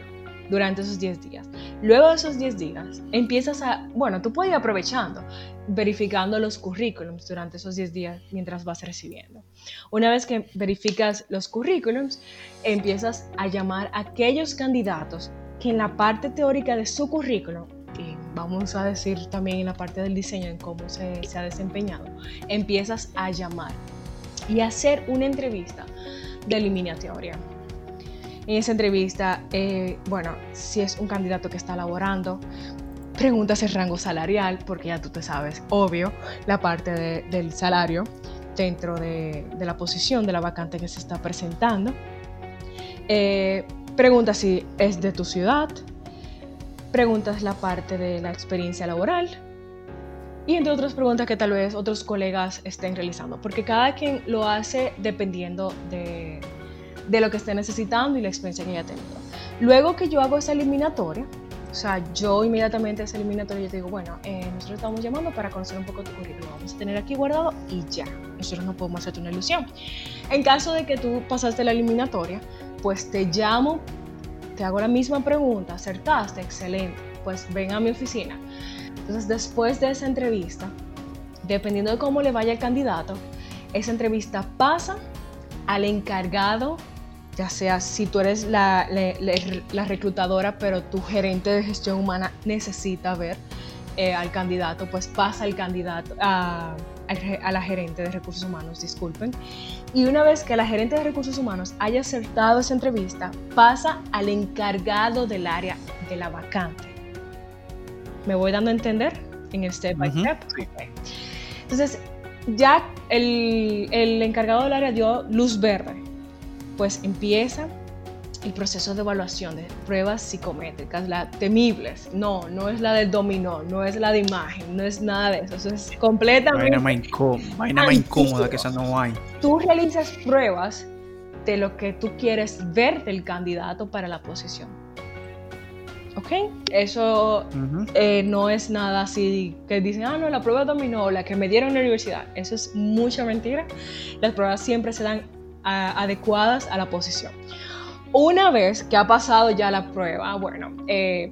durante esos 10 días. Luego de esos 10 días, empiezas a, bueno, tú puedes ir aprovechando, verificando los currículums durante esos 10 días mientras vas recibiendo. Una vez que verificas los currículums, empiezas a llamar a aquellos candidatos que en la parte teórica de su currículum, y vamos a decir también en la parte del diseño, en cómo se, se ha desempeñado, empiezas a llamar y hacer una entrevista de eliminatoria en esa entrevista, eh, bueno, si es un candidato que está laborando, preguntas el rango salarial, porque ya tú te sabes, obvio, la parte del salario dentro de, la posición de la vacante que se está presentando. Eh, pregunta si es de tu ciudad. Preguntas la parte de la experiencia laboral. Y entre otras preguntas que tal vez otros colegas estén realizando, porque cada quien lo hace dependiendo de, de lo que esté necesitando y la experiencia que haya tenido. Luego que yo hago esa eliminatoria, o sea, yo inmediatamente esa eliminatoria yo te digo, bueno, eh, nosotros estamos llamando para conocer un poco tu currículum, vamos a tener aquí guardado y ya, nosotros no podemos hacerte una ilusión. En caso de que tú pasaste la eliminatoria, pues te llamo, te hago la misma pregunta, acertaste, excelente, pues ven a mi oficina. Entonces, después de esa entrevista, dependiendo de cómo le vaya el candidato, esa entrevista pasa al encargado ya sea si tú eres la, reclutadora, pero tu gerente de gestión humana necesita ver eh, al candidato, pues pasa el candidato a, la gerente de recursos humanos, disculpen. Y una vez que la gerente de recursos humanos haya acertado esa entrevista, pasa al encargado del área de la vacante. ¿Me voy dando a entender en el step by step? Entonces, ya el, el encargado del área dio luz verde pues empieza el proceso de evaluación de pruebas psicométricas, las temibles. No, no es la del dominó, no es la de imagen, no es nada de eso. Eso es completamente. Vaina más, vaina más incómoda que esa no hay. Tú realizas pruebas de lo que tú quieres ver del candidato para la posición. ¿Ok? Eso eh, no es nada así que dicen, ah, no, la prueba dominó, la que me dieron en la universidad. Eso es mucha mentira. Las pruebas siempre se dan adecuadas a la posición. Una vez que ha pasado ya la prueba, bueno, eh,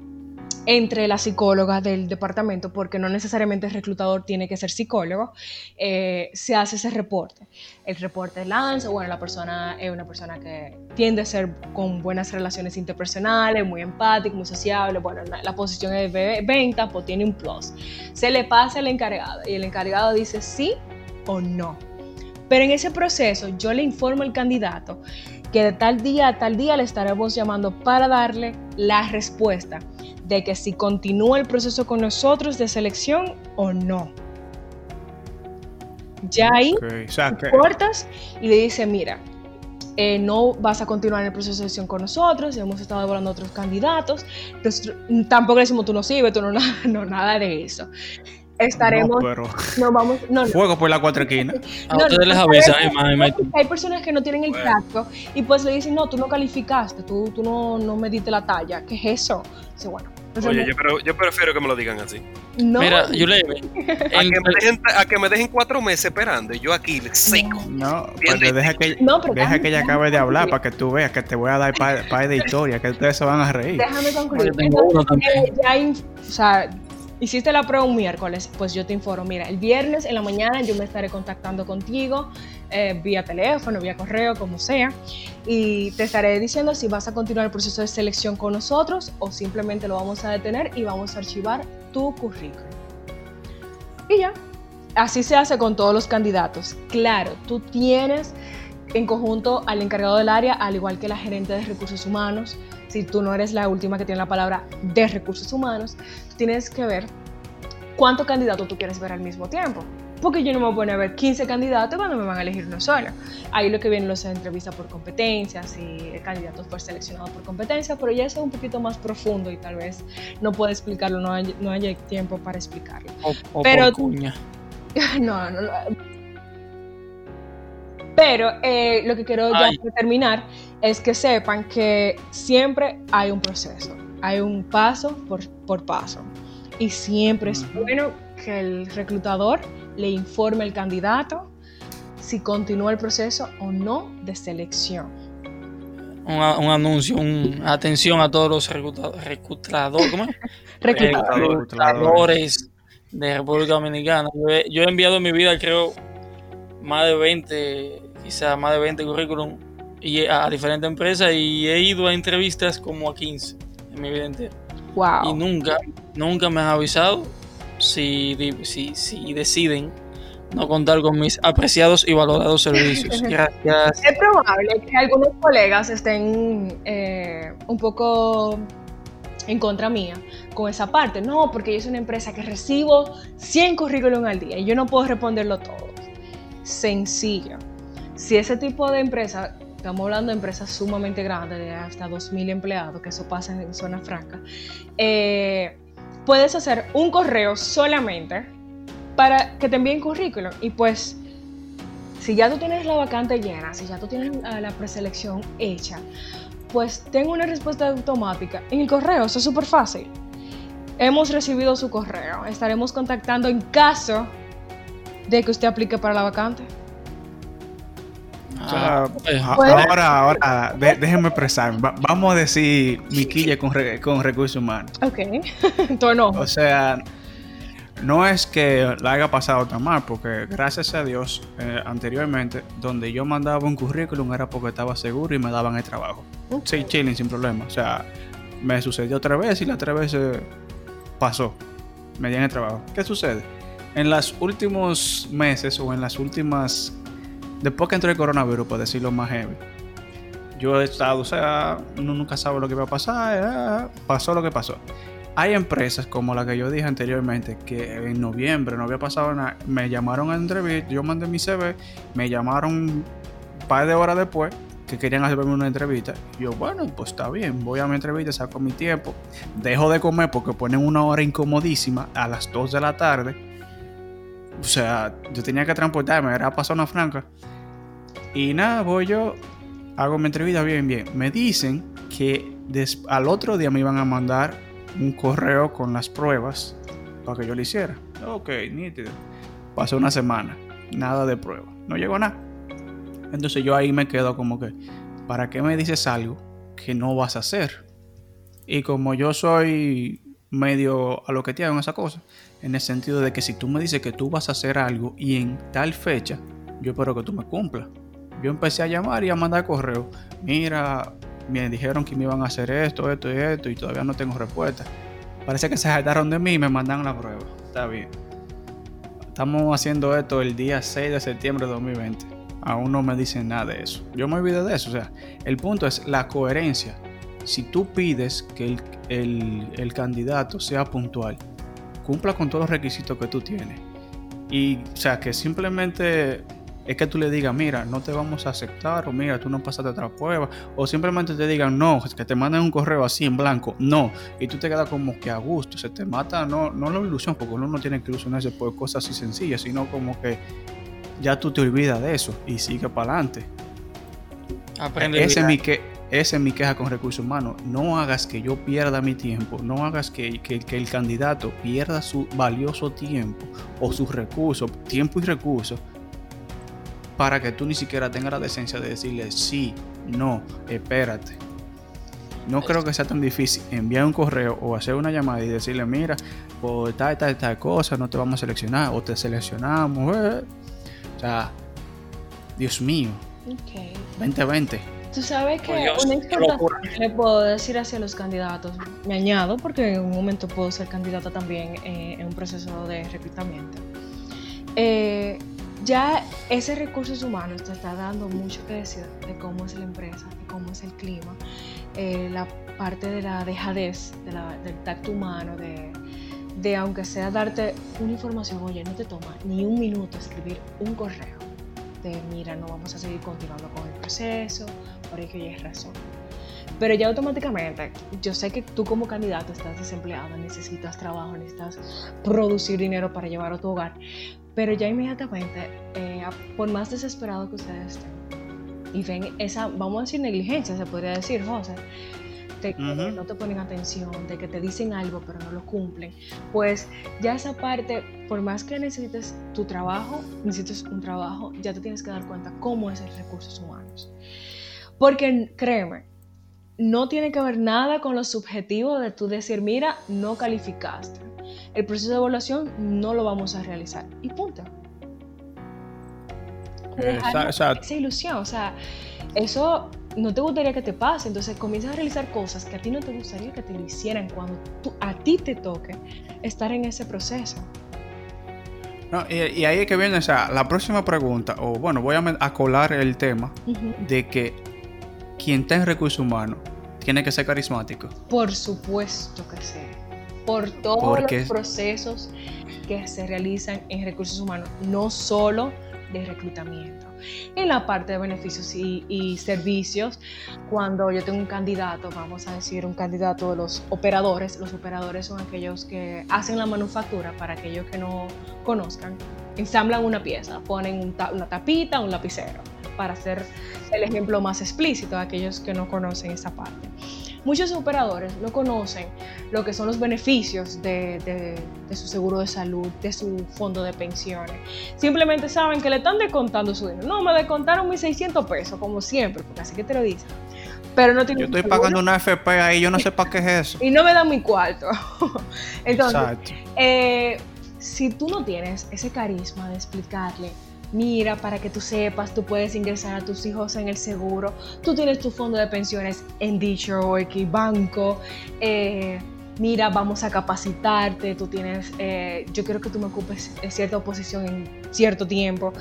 entre las psicólogas del departamento, porque no necesariamente el reclutador tiene que ser psicólogo, eh, se hace ese reporte. El reporte lanza, bueno, la persona es una persona que tiende a ser con buenas relaciones interpersonales, muy empática, muy sociable, bueno, la, posición es de venta, pues tiene un plus. Se le pasa al encargado y el encargado dice sí o no. Pero en ese proceso yo le informo al candidato que de tal día a tal día le estaremos llamando para darle la respuesta de que si continúa el proceso con nosotros de selección o no. Ya ahí cortas y le dice, mira, eh, no vas a continuar el proceso de selección con nosotros, hemos estado evaluando otros candidatos, tampoco le decimos tú no sirves, tú no, no, nada de eso estaremos. No, vamos. No, Fuego por la cuatro esquinas. A ustedes les Hay personas que no tienen el tacto y pues le dicen, no, tú no calificaste, tú, tú no, no me diste la talla. ¿Qué es eso? Dice, bueno. Oye, yo, pero, yo, prefiero que me lo digan así. No. Mira, yo le. a, que me dejen, a que me dejen cuatro meses esperando y yo aquí seco. No, pues deja que, deja que ella acabe de hablar para que tú veas que te voy a dar par, de historia, que ustedes se van a reír. Déjame concluir. Eh, ya, o sea, Hiciste la prueba un miércoles, pues yo te informo, mira, el viernes en la mañana yo me estaré contactando contigo eh, vía teléfono, vía correo, como sea. Y te estaré diciendo si vas a continuar el proceso de selección con nosotros o simplemente lo vamos a detener y vamos a archivar tu currículum. Y ya, así se hace con todos los candidatos. Claro, tú tienes en conjunto al encargado del área, al igual que la gerente de recursos humanos, si tú no eres la última que tiene la palabra de recursos humanos, tienes que ver cuántos candidatos tú quieres ver al mismo tiempo. Porque yo no me voy a ver 15 candidatos cuando me van a elegir uno solo. Ahí lo que vienen los entrevistas por competencias y el candidato fue seleccionado por competencia, pero ya eso es un poquito más profundo y tal vez no puedo explicarlo, no hay, no haya tiempo para explicarlo. O, pero, cuña. no, no, no. Pero eh, lo que quiero ya terminar es que sepan que siempre hay un proceso, hay un paso por, por paso. Y siempre es bueno que el reclutador le informe al candidato si continúa el proceso o no de selección. Un, anuncio, un, atención a todos los reclutadores, ¿cómo reclutadores de República Dominicana. Yo he, enviado en mi vida, creo, más de 20, quizás más de 20 currículum y a, diferentes empresas y he ido a entrevistas como a 15 en mi vida entera. Wow. Y nunca, nunca me han avisado si, si, si deciden no contar con mis apreciados y valorados servicios. Gracias. Es probable que algunos colegas estén eh, un poco en contra mía con esa parte. No, porque yo soy una empresa que recibo 100 currículum al día y yo no puedo responderlo todo. Sencillo. Si ese tipo de empresa, estamos hablando de empresas sumamente grandes, de hasta 2.000 empleados, que eso pasa en zona franca, eh, puedes hacer un correo solamente para que te envíen currículum. Y pues, si ya tú tienes la vacante llena, si ya tú tienes la preselección hecha, pues tengo una respuesta automática en el correo. Eso es súper fácil. Hemos recibido su correo. Estaremos contactando en caso de que usted aplique para la vacante. Ah, ahora, ahora, déjenme expresar. vamos a decir miquilla con, con recursos humanos. Ok, tono. O sea, no es que la haya pasado tan mal, porque gracias a Dios, eh, anteriormente, donde yo mandaba un currículum era porque estaba seguro y me daban el trabajo. Sí, chilling, sin problema. O sea, me sucedió otra vez y la otra vez pasó. Me dieron el trabajo. ¿Qué sucede? En los últimos meses o en las últimas después que entró el coronavirus, por decirlo más heavy, yo he estado, o sea, uno nunca sabe lo que va a pasar, eh, pasó lo que pasó. Hay empresas como la que yo dije anteriormente, que en noviembre no había pasado nada, me llamaron a entrevista, yo mandé mi CV, me llamaron un par de horas después que querían hacerme una entrevista. yo, bueno, pues está bien, voy a mi entrevista, saco mi tiempo, dejo de comer porque ponen una hora incomodísima a las 2 de la tarde o sea, yo tenía que transportarme, era pasar una franca. Y nada, voy yo, hago mi entrevista bien, bien. Me dicen que al otro día me iban a mandar un correo con las pruebas para que yo lo hiciera. Ok, nítido. Pasó una semana, nada de prueba, no llegó nada. Entonces yo ahí me quedo como que, ¿para qué me dices algo que no vas a hacer? Y como yo soy medio a lo que hago esa cosa, en el sentido de que si tú me dices que tú vas a hacer algo y en tal fecha, yo espero que tú me cumplas. Yo empecé a llamar y a mandar correo. Mira, me dijeron que me iban a hacer esto, esto y esto y todavía no tengo respuesta. Parece que se saltaron de mí y me mandan la prueba. Está bien. Estamos haciendo esto el día 6 de septiembre de 2020. Aún no me dicen nada de eso. Yo me olvidé de eso. O sea, el punto es la coherencia. Si tú pides que el, el, el candidato sea puntual, cumpla con todos los requisitos que tú tienes. Y, o sea, que simplemente es que tú le digas, mira, no te vamos a aceptar, o mira, tú no pasaste otra prueba, o simplemente te digan, no, que te manden un correo así en blanco, no, y tú te quedas como que a gusto, se te mata, no, no la ilusión, porque uno no tiene que ilusionarse por cosas así sencillas, sino como que ya tú te olvidas de eso y sigue para adelante. Aprende ese, es mi que, esa es mi queja con recursos humanos. No hagas que yo pierda mi tiempo, no hagas que, el candidato pierda su valioso tiempo o sus recursos, tiempo y recursos, para que tú ni siquiera tengas la decencia de decirle sí, no, espérate. No creo que sea tan difícil enviar un correo o hacer una llamada y decirle, mira, por tal, tal, tal cosa, no te vamos a seleccionar o te seleccionamos. Eh". O sea, Dios mío. Ok. 2020. Tú sabes que Dios, una exhortación que le puedo decir hacia los candidatos, me añado porque en un momento puedo ser candidata también eh, en un proceso de reclutamiento. Eh, ya ese recursos humanos te está dando mucho que decir de cómo es la empresa, de cómo es el clima, eh, la parte de la dejadez, de la- del tacto humano, de, de aunque sea darte una información, oye, no te toma ni un minuto escribir un correo de mira, no vamos a seguir continuando con el proceso, por ello ya es razón. Pero ya automáticamente, yo sé que tú como candidato estás desempleado, necesitas trabajo, necesitas producir dinero para llevar a tu hogar, pero ya inmediatamente, eh, por más desesperado que ustedes estén, y ven esa, vamos a decir negligencia, se podría decir, José, de que Ujú. no te ponen atención, de que te dicen algo pero no lo cumplen, pues ya esa parte, por más que necesites tu trabajo, necesites un trabajo, ya te tienes que dar cuenta cómo es el recursos humanos. Porque créeme, no tiene que ver nada con lo subjetivo de tú decir, mira, no calificaste. El proceso de evaluación no lo vamos a realizar. Y punto. Esa- Esa ilusión, o sea, eso no te gustaría que te pase, entonces comienzas a realizar cosas que a ti no te gustaría que te lo hicieran cuando tú- a ti te toque estar en ese proceso. No, y, y ahí es que viene, o sea, la próxima pregunta, o bueno, voy a, colar el tema de que quien está en recursos humanos tiene que ser carismático. Por supuesto que sí. Por todos Porque- los procesos que se realizan en recursos humanos, no solo de reclutamiento. En la parte de beneficios y, servicios, cuando yo tengo un candidato, vamos a decir un candidato de los operadores, los operadores son aquellos que hacen la manufactura, para aquellos que no conozcan, ensamblan una pieza, ponen una tapita, un lapicero, para hacer el ejemplo más explícito a aquellos que no conocen esa parte. Muchos operadores no conocen lo que son los beneficios de, de- de su seguro de salud, de su fondo de pensiones. Simplemente saben que le están descontando su dinero. No, me descontaron mis 600 pesos, como siempre, porque así que te lo dicen. Pero no tienen Yo estoy seguro pagando una FP ahí, yo no sé para qué es eso. y no me dan mi cuarto. Entonces, Exacto. eh, si tú no tienes ese carisma de explicarle, mira, para que tú sepas, tú puedes ingresar a tus hijos en el seguro, tú tienes tu fondo de pensiones en dicho banco, eh, mira, vamos a capacitarte, tú tienes, eh, yo quiero que tú me ocupes en cierta posición en cierto tiempo.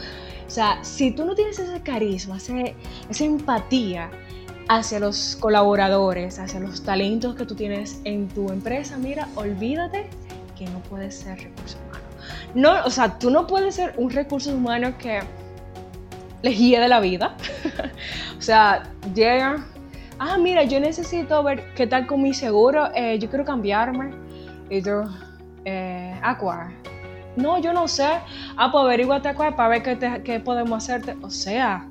O sea, si tú no tienes ese carisma, ese- esa empatía hacia los colaboradores, hacia los talentos que tú tienes en tu empresa, mira, olvídate que no puedes ser recurso. No, o sea, tú no puedes ser un recurso humano que le guíe de la vida. o sea, llega, ah, mira, yo necesito ver qué tal con mi seguro, eh, yo quiero cambiarme. Y tú, eh, Aqua, no, yo no sé. Ah, pues averíguate Aqua para ver qué, qué podemos hacerte. O sea,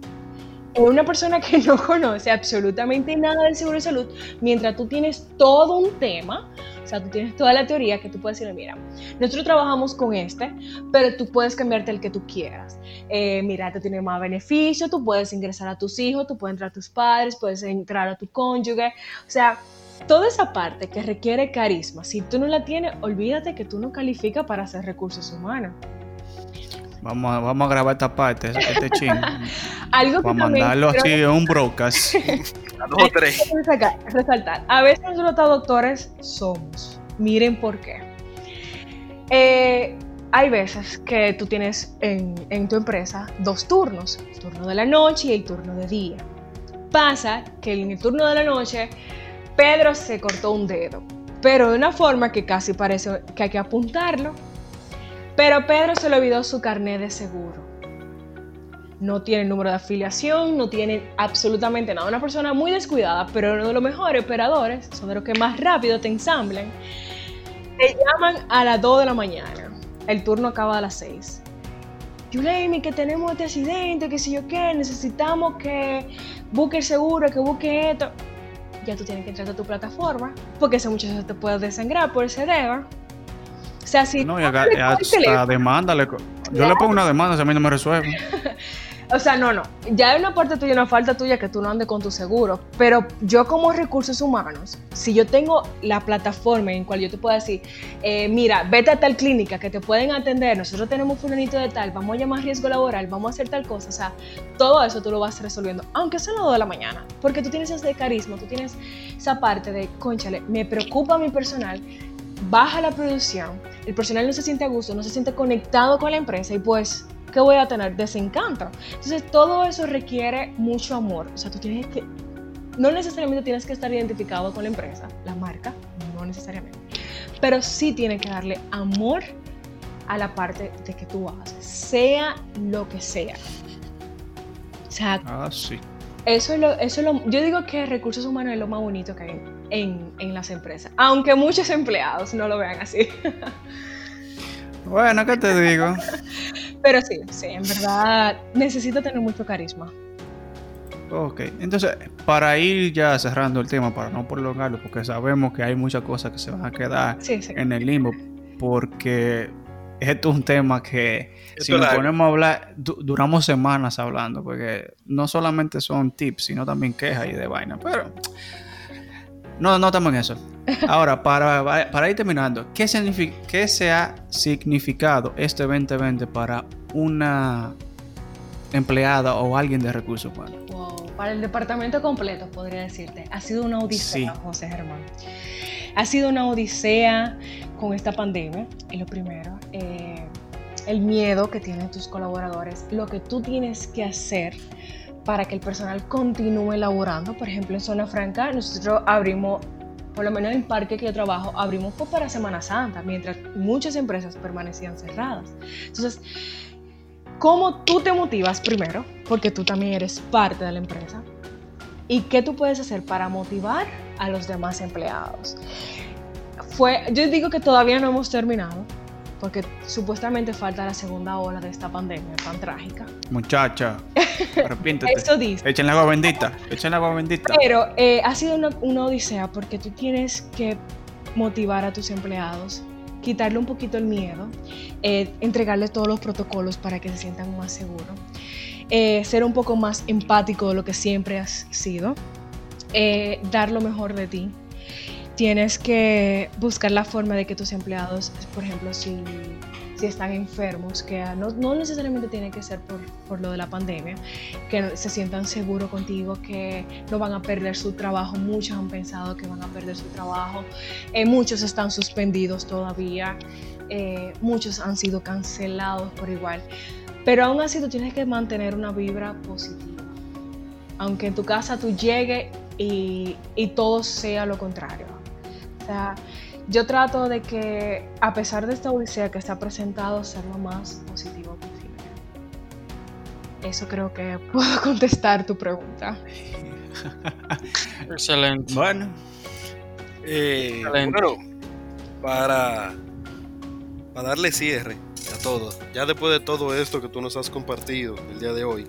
una persona que no conoce absolutamente nada del seguro de salud, mientras tú tienes todo un tema, o sea, tú tienes toda la teoría que tú puedes decirle, mira, nosotros trabajamos con este, pero tú puedes cambiarte el que tú quieras. Eh, mira, te tiene más beneficio, tú puedes ingresar a tus hijos, tú puedes entrar a tus padres, puedes entrar a tu cónyuge, o sea, toda esa parte que requiere carisma, si tú no la tienes, olvídate que tú no calificas para hacer recursos humanos. Vamos a, vamos a grabar esta parte, este chingo. Algo que Para mandarlo así en un broadcast. A dos o tres. Resaltar. A veces nosotros los doctores somos. Miren por qué. Eh, hay veces que tú tienes en, en tu empresa dos turnos, el turno de la noche y el turno de día. Pasa que en el turno de la noche Pedro se cortó un dedo, pero de una forma que casi parece que hay que apuntarlo. Pero Pedro se le olvidó su carnet de seguro no tiene número de afiliación, no tiene absolutamente nada. Una persona muy descuidada, pero uno de los mejores operadores, son de los que más rápido te ensamblan. Te llaman a las 2 de la mañana. El turno acaba a las 6. Yulemi, que tenemos este accidente, que si yo qué, necesitamos que busque el seguro, que busque esto. Ya tú tienes que entrar a tu plataforma, porque ese muchacho te puede desangrar por ese dedo. O sea, si No, y haga- le hasta demanda. le yo le pongo una demanda si a mí no me resuelve. o sea, no, no. Ya hay una parte tuya, una falta tuya que tú no andes con tu seguro. Pero yo como recursos humanos, si yo tengo la plataforma en cual yo te puedo decir, eh, mira, vete a tal clínica que te pueden atender, nosotros tenemos fulanito de tal, vamos a llamar riesgo laboral, vamos a hacer tal cosa. O sea, todo eso tú lo vas resolviendo, aunque sea a las 2 de la mañana. Porque tú tienes ese carisma, tú tienes esa parte de, conchale, me preocupa mi personal, baja la producción, el personal no se siente a gusto, no se siente conectado con la empresa y pues ¿qué voy a tener? Desencanto. Entonces, todo eso requiere mucho amor. O sea, tú tienes que, no necesariamente tienes que estar identificado con la empresa, la marca, no necesariamente, pero sí tienes que darle amor a la parte de que tú haces, sea lo que sea. O sea, ah, sí. Eso es lo, eso es lo, yo digo que recursos humanos es lo más bonito que hay en, en las empresas, aunque muchos empleados no lo vean así. Bueno, ¿qué te digo? Pero sí, sí, en verdad necesito tener mucho carisma. Ok, entonces para ir ya cerrando el tema, para no prolongarlo, porque sabemos que hay muchas cosas que se van a quedar en el limbo, porque esto es un tema que si nos ponemos a hablar, duramos semanas hablando, porque no solamente son tips, sino también quejas y de vaina, pero no, no estamos en eso. Ahora, para, para ir terminando, ¿qué, ¿qué se ha significado este 2020 para una empleada o alguien de recursos humanos? Wow, para el departamento completo, podría decirte. Ha sido una odisea, José Germán. Ha sido una odisea con esta pandemia, y lo primero. Eh, el miedo que tienen tus colaboradores, lo que tú tienes que hacer para que el personal continúe laborando. Por ejemplo, en Zona Franca nosotros abrimos, por lo menos en el parque que yo trabajo, abrimos para Semana Santa, mientras muchas empresas permanecían cerradas. Entonces, ¿cómo tú te motivas primero? Porque tú también eres parte de la empresa. ¿Y qué tú puedes hacer para motivar a los demás empleados? Fue, yo digo que todavía no hemos terminado, porque supuestamente falta la segunda ola de esta pandemia tan trágica. Muchacha, arrepiéntete. Eso dice. Echen agua bendita, echen agua bendita. Pero eh, ha sido una, una, odisea porque tú tienes que motivar a tus empleados, quitarle un poquito el miedo, eh, entregarles todos los protocolos para que se sientan más seguros, eh, ser un poco más empático de lo que siempre has sido, dar lo mejor de ti tienes que buscar la forma de que tus empleados, por ejemplo, si, si están enfermos, que no, no, necesariamente tiene que ser por, por, lo de la pandemia, que se sientan seguros contigo, que no van a perder su trabajo. Muchos han pensado que van a perder su trabajo. Eh, muchos están suspendidos todavía. Eh, muchos han sido cancelados por igual. Pero aún así tú tienes que mantener una vibra positiva. Aunque en tu casa tú llegues y, y todo sea lo contrario sea, yo trato de que, a pesar de esta odisea que está presentado, ser lo más positivo posible. Eso creo que puedo contestar tu pregunta. Excelente. Bueno, eh, bueno para, para darle cierre a todo, ya después de todo esto que tú nos has compartido el día de hoy,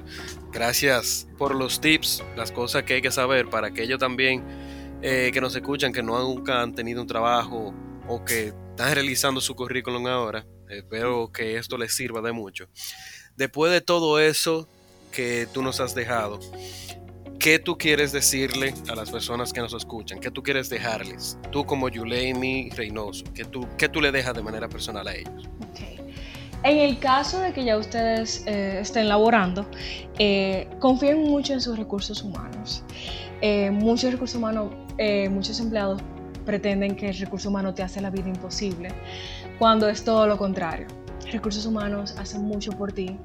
gracias por los tips, las cosas que hay que saber para que ellos también eh, que nos escuchan, que no nunca han tenido un trabajo o que están realizando su currículum ahora. Espero que esto les sirva de mucho. Después de todo eso que tú nos has dejado, ¿qué tú quieres decirle a las personas que nos escuchan? ¿Qué tú quieres dejarles? Tú como Yuleimi Reynoso, ¿qué tú, qué tú le dejas de manera personal a ellos? En el caso de que ya ustedes eh, estén laborando, eh, confíen mucho en sus recursos humanos. Eh, muchos recursos humanos, eh, muchos empleados pretenden que el recurso humano te hace la vida imposible, cuando es todo lo contrario. Recursos humanos hacen mucho por ti.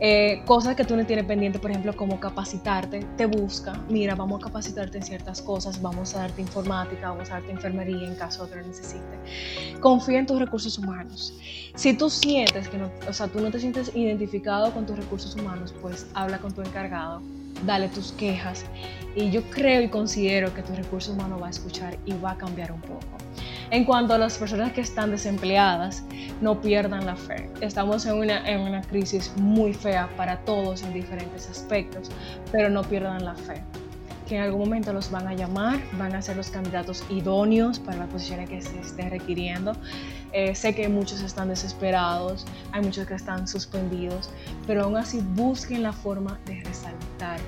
Eh, cosas que tú no tienes pendiente, por ejemplo, como capacitarte, te busca, mira, vamos a capacitarte en ciertas cosas, vamos a darte informática, vamos a darte enfermería en caso de que lo necesite. Confía en tus recursos humanos. Si tú sientes que no, o sea, tú no te sientes identificado con tus recursos humanos, pues habla con tu encargado, dale tus quejas y yo creo y considero que tu recurso humano va a escuchar y va a cambiar un poco. En cuanto a las personas que están desempleadas, no pierdan la fe. Estamos en una, en una crisis muy fea para todos en diferentes aspectos, pero no pierdan la fe. Que en algún momento los van a llamar, van a ser los candidatos idóneos para las posiciones que se esté requiriendo. Eh, sé que muchos están desesperados, hay muchos que están suspendidos, pero aún así busquen la forma de resaltar.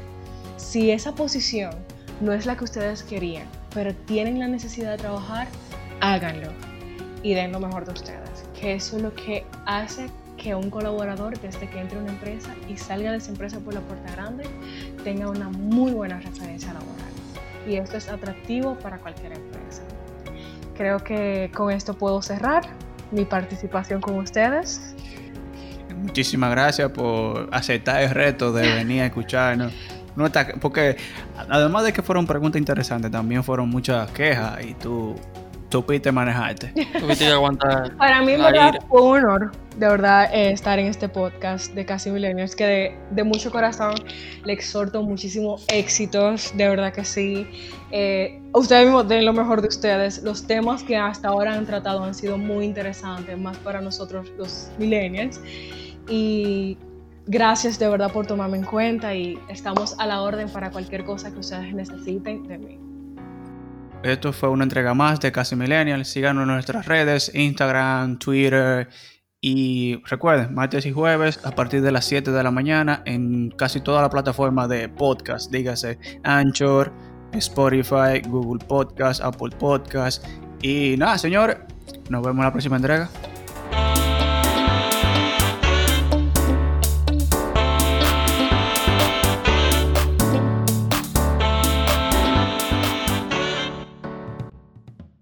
Si esa posición no es la que ustedes querían, pero tienen la necesidad de trabajar, háganlo y den lo mejor de ustedes, que eso es lo que hace que un colaborador desde que entre a una empresa y salga de esa empresa por la puerta grande tenga una muy buena referencia laboral. Y esto es atractivo para cualquier empresa. Creo que con esto puedo cerrar mi participación con ustedes. Muchísimas gracias por aceptar el reto de venir a escucharnos. No porque además de que fueron preguntas interesantes, también fueron muchas quejas y tú supiste manejarte. Tuviste que aguantar. Para mí, verdad, fue un honor, de verdad, eh, estar en este podcast de Casi Millennials, que de, mucho corazón le exhorto muchísimo éxitos, de verdad que sí. Eh, ustedes mismos den lo mejor de ustedes. Los temas que hasta ahora han tratado han sido muy interesantes, más para nosotros los millennials. Y gracias de verdad por tomarme en cuenta y estamos a la orden para cualquier cosa que ustedes necesiten de mí. Esto fue una entrega más de Casi Millennial. Síganos en nuestras redes, Instagram, Twitter. Y recuerden, martes y jueves a partir de las 7 de la mañana en casi toda la plataforma de podcast. Dígase Anchor, Spotify, Google Podcast, Apple Podcast. Y nada, señor, nos vemos en la próxima entrega.